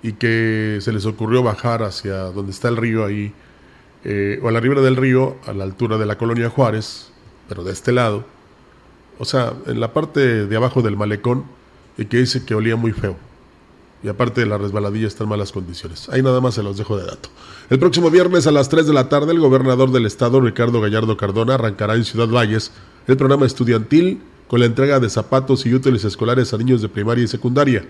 y que se les ocurrió bajar hacia donde está el río ahí, eh, o a la ribera del río, a la altura de la colonia Juárez, pero de este lado, o sea, en la parte de abajo del malecón, y que dice que olía muy feo y aparte de la resbaladilla está en malas condiciones. Ahí nada más se los dejo de dato. El próximo viernes a las 3 de la tarde, el gobernador del estado, Ricardo Gallardo Cardona, arrancará en Ciudad Valles el programa estudiantil con la entrega de zapatos y útiles escolares a niños de primaria y secundaria.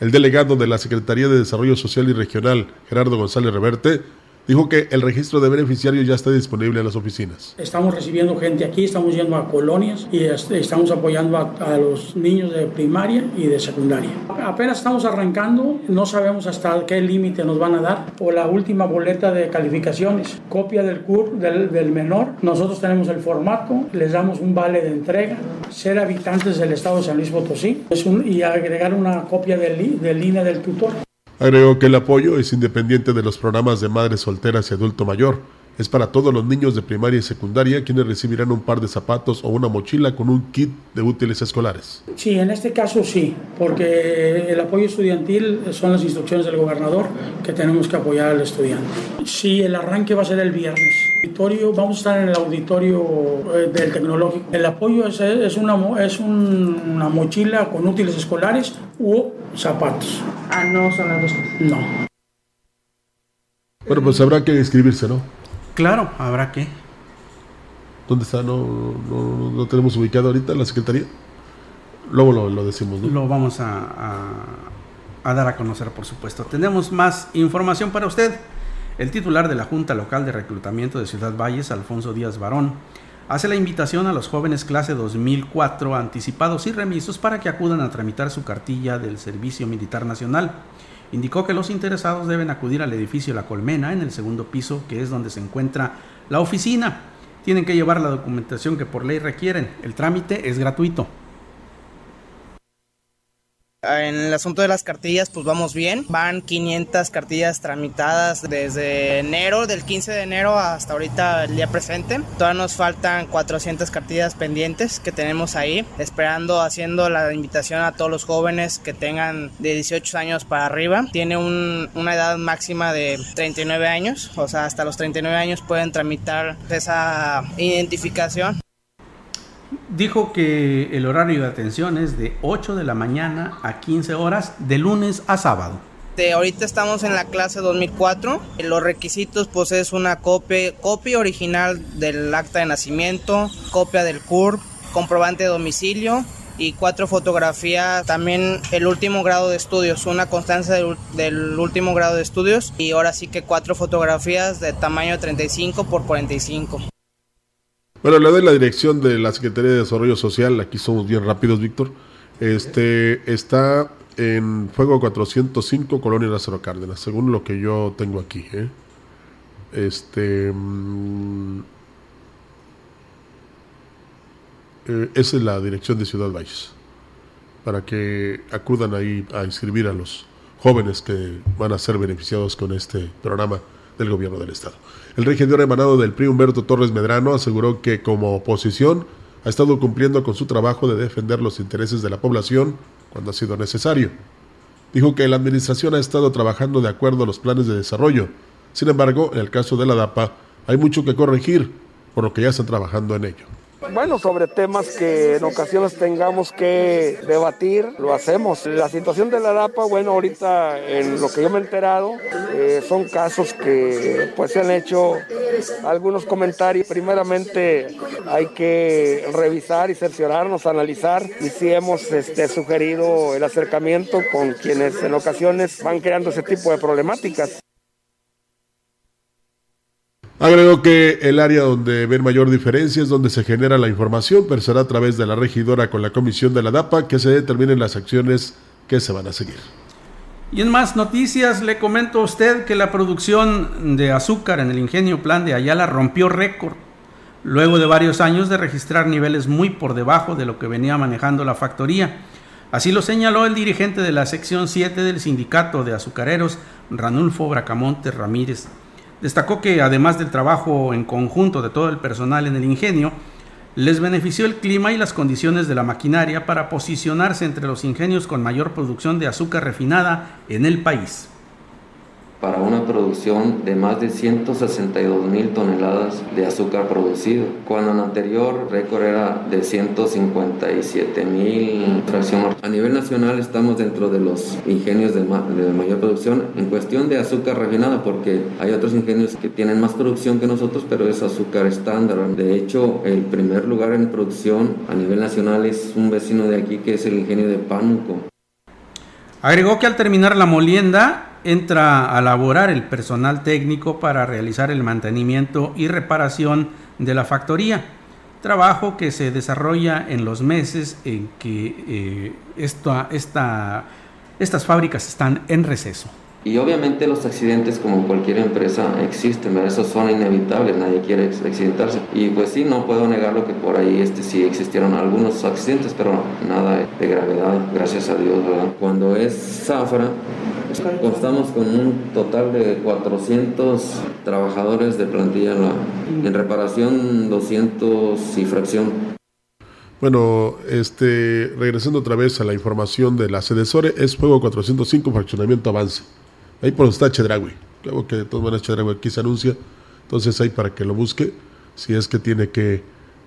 El delegado de la Secretaría de Desarrollo Social y Regional, Gerardo González Reverte, dijo que el registro de beneficiarios ya está disponible en las oficinas. Estamos recibiendo gente aquí, estamos yendo a colonias y estamos apoyando a, los niños de primaria y de secundaria. Apenas estamos arrancando, no sabemos hasta qué límite nos van a dar o la última boleta de calificaciones, copia del CUR del, menor. Nosotros tenemos el formato, les damos un vale de entrega, ser habitantes del estado de San Luis Potosí y agregar una copia del, del INE del tutor. Agregó que el apoyo es independiente de los programas de madres solteras y adulto mayor. Es para todos los niños de primaria y secundaria quienes recibirán un par de zapatos o una mochila con un kit de útiles escolares. Sí, en este caso sí, porque el apoyo estudiantil son las instrucciones del gobernador que tenemos que apoyar al estudiante. Sí, el arranque va a ser el viernes. Auditorio, vamos a estar en el auditorio eh, del tecnológico. El apoyo es, es, una, es una mochila con útiles escolares u zapatos. Ah, no son las dos cosas. No. Bueno, pues habrá que inscribirse, ¿no? Claro, habrá que. ¿Dónde está? ¿No, no, tenemos ubicado ahorita la Secretaría? Luego lo, decimos, ¿no? Lo vamos a, a, dar a conocer, por supuesto. Tenemos más información para usted. El titular de la Junta Local de Reclutamiento de Ciudad Valles, Alfonso Díaz Barón, hace la invitación a los jóvenes clase 2004 anticipados y remisos para que acudan a tramitar su cartilla del Servicio Militar Nacional. Indicó que los interesados deben acudir al edificio La Colmena en el segundo piso, que es donde se encuentra la oficina. Tienen que llevar la documentación que por ley requieren. El trámite es gratuito. En el asunto de las cartillas, pues vamos bien. Van 500 cartillas tramitadas desde enero, del 15 de enero hasta ahorita el día presente. Todavía nos faltan 400 cartillas pendientes que tenemos ahí, esperando, haciendo la invitación a todos los jóvenes que tengan de 18 años para arriba. Tiene una edad máxima de 39 años, o sea, hasta los 39 años pueden tramitar esa identificación dijo que el horario de atención es de 8 de la mañana a 15 horas de lunes a sábado. De ahorita estamos en la clase 2004. Los requisitos pues es una copia, copia original del acta de nacimiento, copia del CURP, comprobante de domicilio y cuatro fotografías, también el último grado de estudios, una constancia del, del, último grado de estudios y ahora sí que cuatro fotografías de tamaño 35 por 45. Bueno, le doy la dirección de la Secretaría de Desarrollo Social, aquí somos bien rápidos, Víctor. Este está en Fuego 405, Colonia Lázaro Cárdenas, según lo que yo tengo aquí. ¿eh? Este. Mm, eh, esa es la dirección de Ciudad Valles. Para que acudan ahí a inscribir a los jóvenes que van a ser beneficiados con este programa del gobierno del Estado. El regidor emanado del PRI Humberto Torres Medrano aseguró que como oposición ha estado cumpliendo con su trabajo de defender los intereses de la población cuando ha sido necesario. Dijo que la administración ha estado trabajando de acuerdo a los planes de desarrollo. Sin embargo, en el caso de la DAPA hay mucho que corregir, por lo que ya están trabajando en ello. Bueno, sobre temas que en ocasiones tengamos que debatir, lo hacemos. La situación de la DAPA, bueno, ahorita en lo que yo me he enterado, eh, son casos que pues se han hecho algunos comentarios. Primeramente hay que revisar y cerciorarnos, analizar y si hemos este, sugerido el acercamiento con quienes en ocasiones van creando ese tipo de problemáticas. Agregó que el área donde ven mayor diferencia es donde se genera la información, pero será a través de la regidora con la comisión de la DAPA que se determinen las acciones que se van a seguir. Y en más noticias, le comento a usted que la producción de azúcar en el ingenio Plan de Ayala rompió récord, luego de varios años de registrar niveles muy por debajo de lo que venía manejando la factoría. Así lo señaló el dirigente de la sección 7 del sindicato de azucareros, Ranulfo Bracamonte Ramírez. Destacó que además del trabajo en conjunto de todo el personal en el ingenio, les benefició el clima y las condiciones de la maquinaria para posicionarse entre los ingenios con mayor producción de azúcar refinada en el país para una producción de más de 162 mil toneladas de azúcar producido, cuando el anterior récord era de 157 mil fracciones. A nivel nacional estamos dentro de los ingenios de, de, mayor producción en cuestión de azúcar refinada, porque hay otros ingenios que tienen más producción que nosotros, pero es azúcar estándar. De hecho, el primer lugar en producción a nivel nacional es un vecino de aquí que es el ingenio de Pánuco. Agregó que al terminar la molienda, entra a laborar el personal técnico para realizar el mantenimiento y reparación de la factoría, trabajo que se desarrolla en los meses en que eh, esta, estas fábricas están en receso. Y obviamente los accidentes, como cualquier empresa, existen, esos son inevitables, nadie quiere accidentarse. Y pues sí, no puedo negarlo que por ahí este, sí existieron algunos accidentes, pero nada de gravedad, gracias a Dios. Cuando es zafra, Constamos con un total de 400 trabajadores de plantilla en, reparación, 200 y fracción. Bueno, este, regresando otra vez a la información de la Cedesore, es Fuego 405, fraccionamiento avance. Ahí por donde está Chedragui. Creo que de todas maneras Chedragui aquí se anuncia. Entonces ahí para que lo busque, si es que tiene que,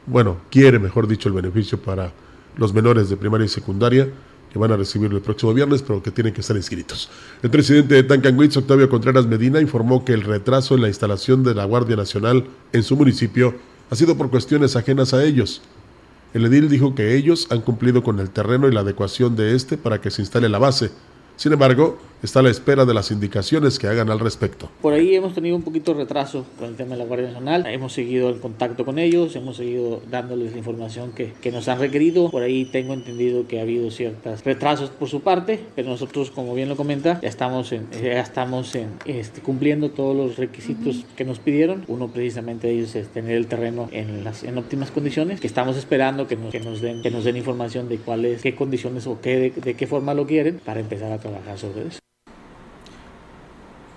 bueno, quiere, mejor dicho, el beneficio para los menores de primaria y secundaria que van a recibirlo el próximo viernes, pero que tienen que estar inscritos. El presidente de Tancanwitz, Octavio Contreras Medina, informó que el retraso en la instalación de la Guardia Nacional en su municipio ha sido por cuestiones ajenas a ellos. El edil dijo que ellos han cumplido con el terreno y la adecuación de este para que se instale la base, sin embargo, está a la espera de las indicaciones que hagan al respecto. Por ahí hemos tenido un poquito de retraso con el tema de la Guardia Nacional. Hemos seguido el contacto con ellos, hemos seguido dándoles la información que, que nos han requerido. Por ahí tengo entendido que ha habido ciertos retrasos por su parte, pero nosotros, como bien lo comenta, ya estamos, en, ya estamos en, este, cumpliendo todos los requisitos que nos pidieron. Uno precisamente de ellos es tener el terreno en, las, en óptimas condiciones, que estamos esperando que nos, que nos, den, que nos den información de cuáles, qué condiciones o qué, de, de qué forma lo quieren para empezar a trabajar sobre eso.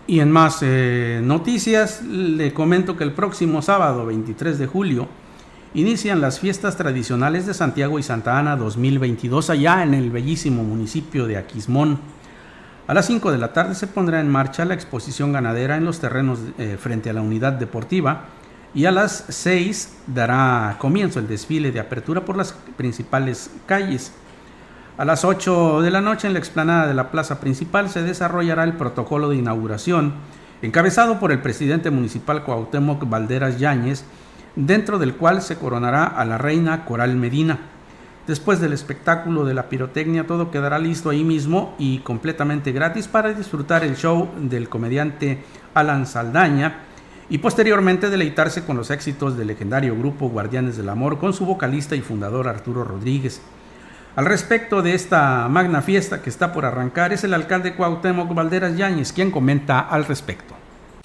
Y en más eh, noticias, le comento que el próximo sábado 23 de julio inician las fiestas tradicionales de Santiago y Santa Ana 2022 allá en el bellísimo municipio de Aquismón. A las 5 de la tarde se pondrá en marcha la exposición ganadera en los terrenos eh, frente a la unidad deportiva y a las 6 dará comienzo el desfile de apertura por las principales calles. A las 8 de la noche en la explanada de la plaza principal se desarrollará el protocolo de inauguración, encabezado por el presidente municipal Cuauhtémoc Valderas Yáñez, dentro del cual se coronará a la reina Coral Medina. Después del espectáculo de la pirotecnia, todo quedará listo ahí mismo y completamente gratis para disfrutar el show del comediante Alan Saldaña y posteriormente deleitarse con los éxitos del legendario grupo Guardianes del Amor con su vocalista y fundador Arturo Rodríguez. Al respecto de esta magna fiesta que está por arrancar, es el alcalde Cuauhtémoc Valderas Yáñez quien comenta al respecto.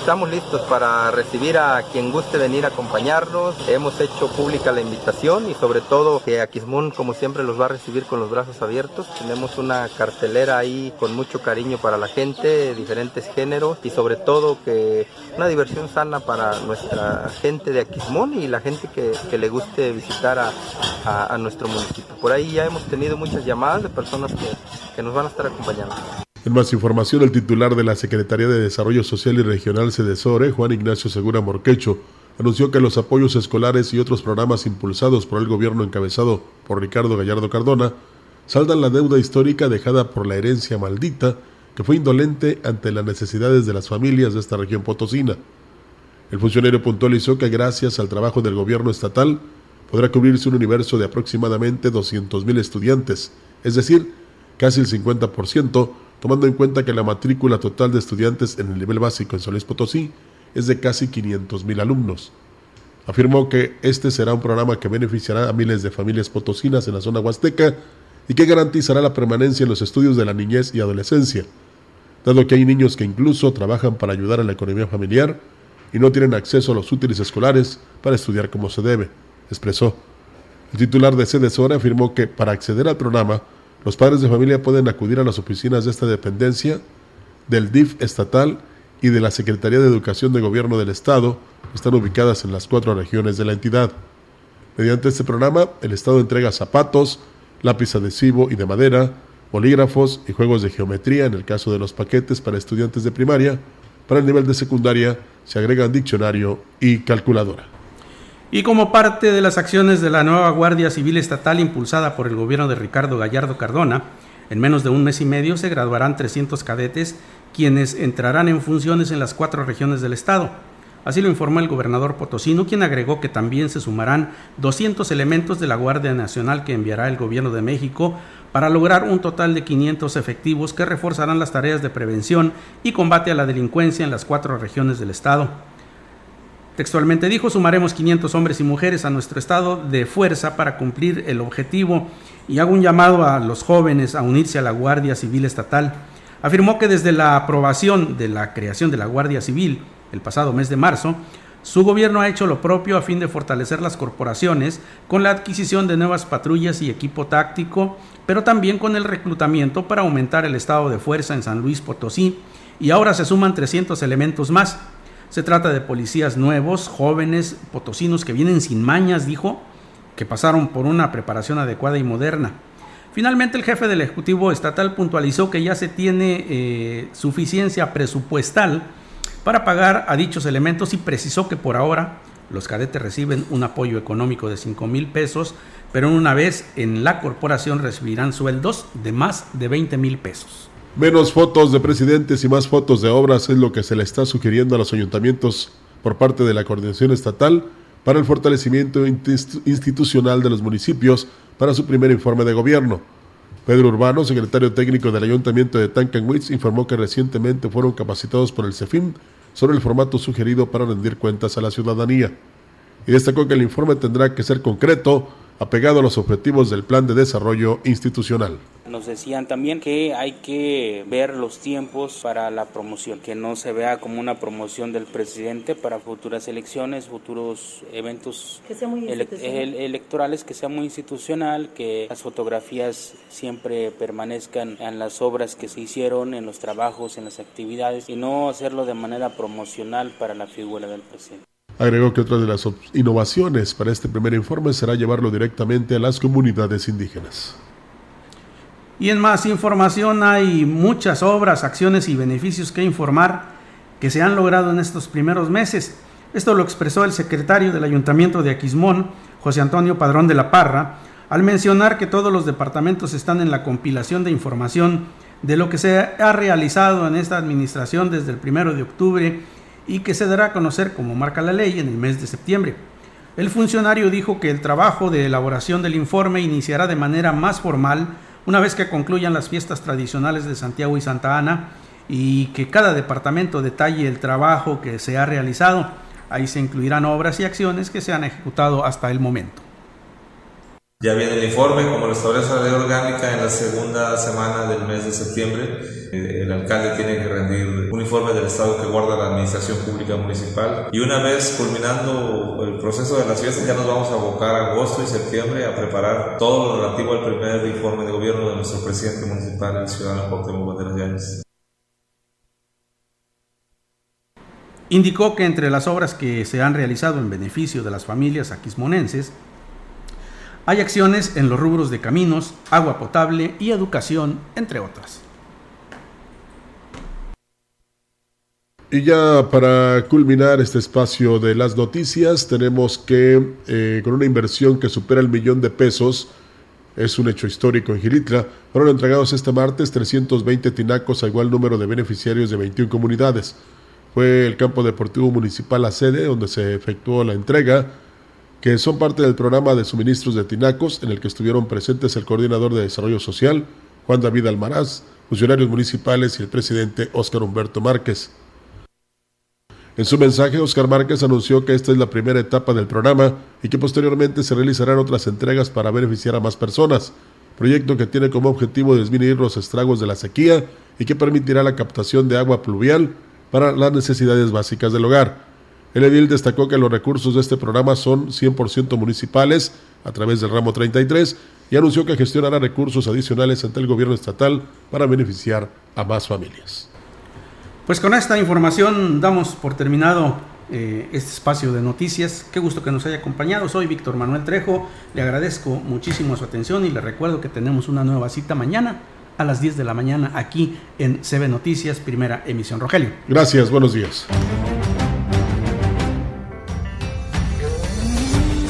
Estamos listos para recibir a quien guste venir a acompañarnos. Hemos hecho pública la invitación y sobre todo que Aquismón como siempre los va a recibir con los brazos abiertos. Tenemos una cartelera ahí con mucho cariño para la gente, diferentes géneros y sobre todo que una diversión sana para nuestra gente de Aquismón y la gente que, le guste visitar a, nuestro municipio. Por ahí ya hemos tenido muchas llamadas de personas que, que nos van a estar acompañando. En más información, el titular de la Secretaría de Desarrollo Social y Regional Cedesore, Juan Ignacio Segura Morquecho, anunció que los apoyos escolares y otros programas impulsados por el gobierno encabezado por Ricardo Gallardo Cardona saldan la deuda histórica dejada por la herencia maldita que fue indolente ante las necesidades de las familias de esta región potosina. El funcionario puntualizó que gracias al trabajo del gobierno estatal podrá cubrirse un universo de aproximadamente 200.000 estudiantes, es decir, casi el 50%, tomando en cuenta que la matrícula total de estudiantes en el nivel básico en Solís Potosí es de casi 500.000 alumnos. Afirmó que este será un programa que beneficiará a miles de familias potosinas en la zona huasteca y que garantizará la permanencia en los estudios de la niñez y adolescencia, dado que hay niños que incluso trabajan para ayudar a la economía familiar y no tienen acceso a los útiles escolares para estudiar como se debe, expresó. El titular de Cedesora afirmó que para acceder al programa, los padres de familia pueden acudir a las oficinas de esta dependencia del DIF estatal y de la Secretaría de Educación de Gobierno del Estado, que están ubicadas en las cuatro regiones de la entidad. Mediante este programa, el Estado entrega zapatos, lápiz adhesivo y de madera, bolígrafos y juegos de geometría en el caso de los paquetes para estudiantes de primaria. Para el nivel de secundaria se agregan diccionario y calculadora. Y como parte de las acciones de la nueva Guardia Civil Estatal impulsada por el gobierno de Ricardo Gallardo Cardona, en menos de un mes y medio se graduarán 300 cadetes quienes entrarán en funciones en las cuatro regiones del estado. Así lo informó el gobernador potosino, quien agregó que también se sumarán 200 elementos de la Guardia Nacional que enviará el gobierno de México para lograr un total de 500 efectivos que reforzarán las tareas de prevención y combate a la delincuencia en las cuatro regiones del estado. Textualmente dijo, sumaremos 500 hombres y mujeres a nuestro estado de fuerza para cumplir el objetivo y hago un llamado a los jóvenes a unirse a la Guardia Civil Estatal. Afirmó que desde la aprobación de la creación de la Guardia Civil el pasado mes de marzo, su gobierno ha hecho lo propio a fin de fortalecer las corporaciones con la adquisición de nuevas patrullas y equipo táctico, pero también con el reclutamiento para aumentar el estado de fuerza en San Luis Potosí, y ahora se suman 300 elementos más. Se trata de policías nuevos, jóvenes, potosinos que vienen sin mañas, dijo, que pasaron por una preparación adecuada y moderna. Finalmente, el jefe del Ejecutivo Estatal puntualizó que ya se tiene eh, suficiencia presupuestal para pagar a dichos elementos y precisó que por ahora los cadetes reciben un apoyo económico de 5 mil pesos, pero una vez en la corporación recibirán sueldos de más de 20 mil pesos. Menos fotos de presidentes y más fotos de obras es lo que se le está sugiriendo a los ayuntamientos por parte de la coordinación estatal para el fortalecimiento institucional de los municipios para su primer informe de gobierno. Pedro Urbano, secretario técnico del Ayuntamiento de Tancanwitz, informó que recientemente fueron capacitados por el CEFIM sobre el formato sugerido para rendir cuentas a la ciudadanía. Y destacó que el informe tendrá que ser concreto, apegado a los objetivos del plan de desarrollo institucional. Nos decían también que hay que ver los tiempos para la promoción, que no se vea como una promoción del presidente para futuras elecciones, futuros eventos electorales, que sea muy institucional, que las fotografías siempre permanezcan en las obras que se hicieron, en los trabajos, en las actividades y no hacerlo de manera promocional para la figura del presidente. Agregó que otra de las innovaciones para este primer informe será llevarlo directamente a las comunidades indígenas. Y en más información hay muchas obras, acciones y beneficios que informar que se han logrado en estos primeros meses. Esto lo expresó el secretario del Ayuntamiento de Aquismón, José Antonio Padrón de la Parra, al mencionar que todos los departamentos están en la compilación de información de lo que se ha realizado en esta administración desde el primero de octubre y que se dará a conocer como marca la ley en el mes de septiembre. El funcionario dijo que el trabajo de elaboración del informe iniciará de manera más formal una vez que concluyan las fiestas tradicionales de Santiago y Santa Ana y que cada departamento detalle el trabajo que se ha realizado. Ahí se incluirán obras y acciones que se han ejecutado hasta el momento. Ya viene el informe, como lo establece la ley orgánica, en la segunda semana del mes de septiembre. Eh, el alcalde tiene que rendir un informe del estado que guarda la administración pública municipal. Y una vez culminando el proceso de las fiestas, ya nos vamos a abocar agosto y septiembre a preparar todo lo relativo al primer informe de gobierno de nuestro presidente municipal, el ciudadano Cuauhtémoc Banderas Yáñez. Indicó que entre las obras que se han realizado en beneficio de las familias aquismonenses, hay acciones en los rubros de caminos, agua potable y educación, entre otras. Y ya para culminar este espacio de las noticias, tenemos que eh, con una inversión que supera el millón de pesos, es un hecho histórico en Gilitla, fueron entregados este martes 320 tinacos a igual número de beneficiarios de 21 comunidades. Fue el campo deportivo municipal la sede donde se efectuó la entrega, que son parte del programa de suministros de tinacos, en el que estuvieron presentes el coordinador de desarrollo social, Juan David Almaraz, funcionarios municipales y el presidente Óscar Humberto Márquez. En su mensaje, Oscar Márquez anunció que esta es la primera etapa del programa y que posteriormente se realizarán otras entregas para beneficiar a más personas, proyecto que tiene como objetivo disminuir los estragos de la sequía y que permitirá la captación de agua pluvial para las necesidades básicas del hogar. El edil destacó que los recursos de este programa son 100% municipales a través del ramo 33 y anunció que gestionará recursos adicionales ante el gobierno estatal para beneficiar a más familias. Pues con esta información damos por terminado eh, este espacio de noticias. Qué gusto que nos haya acompañado. Soy Víctor Manuel Trejo. Le agradezco muchísimo su atención y le recuerdo que tenemos una nueva cita mañana a las 10 de la mañana aquí en CB Noticias, primera emisión. Rogelio. Gracias, buenos días.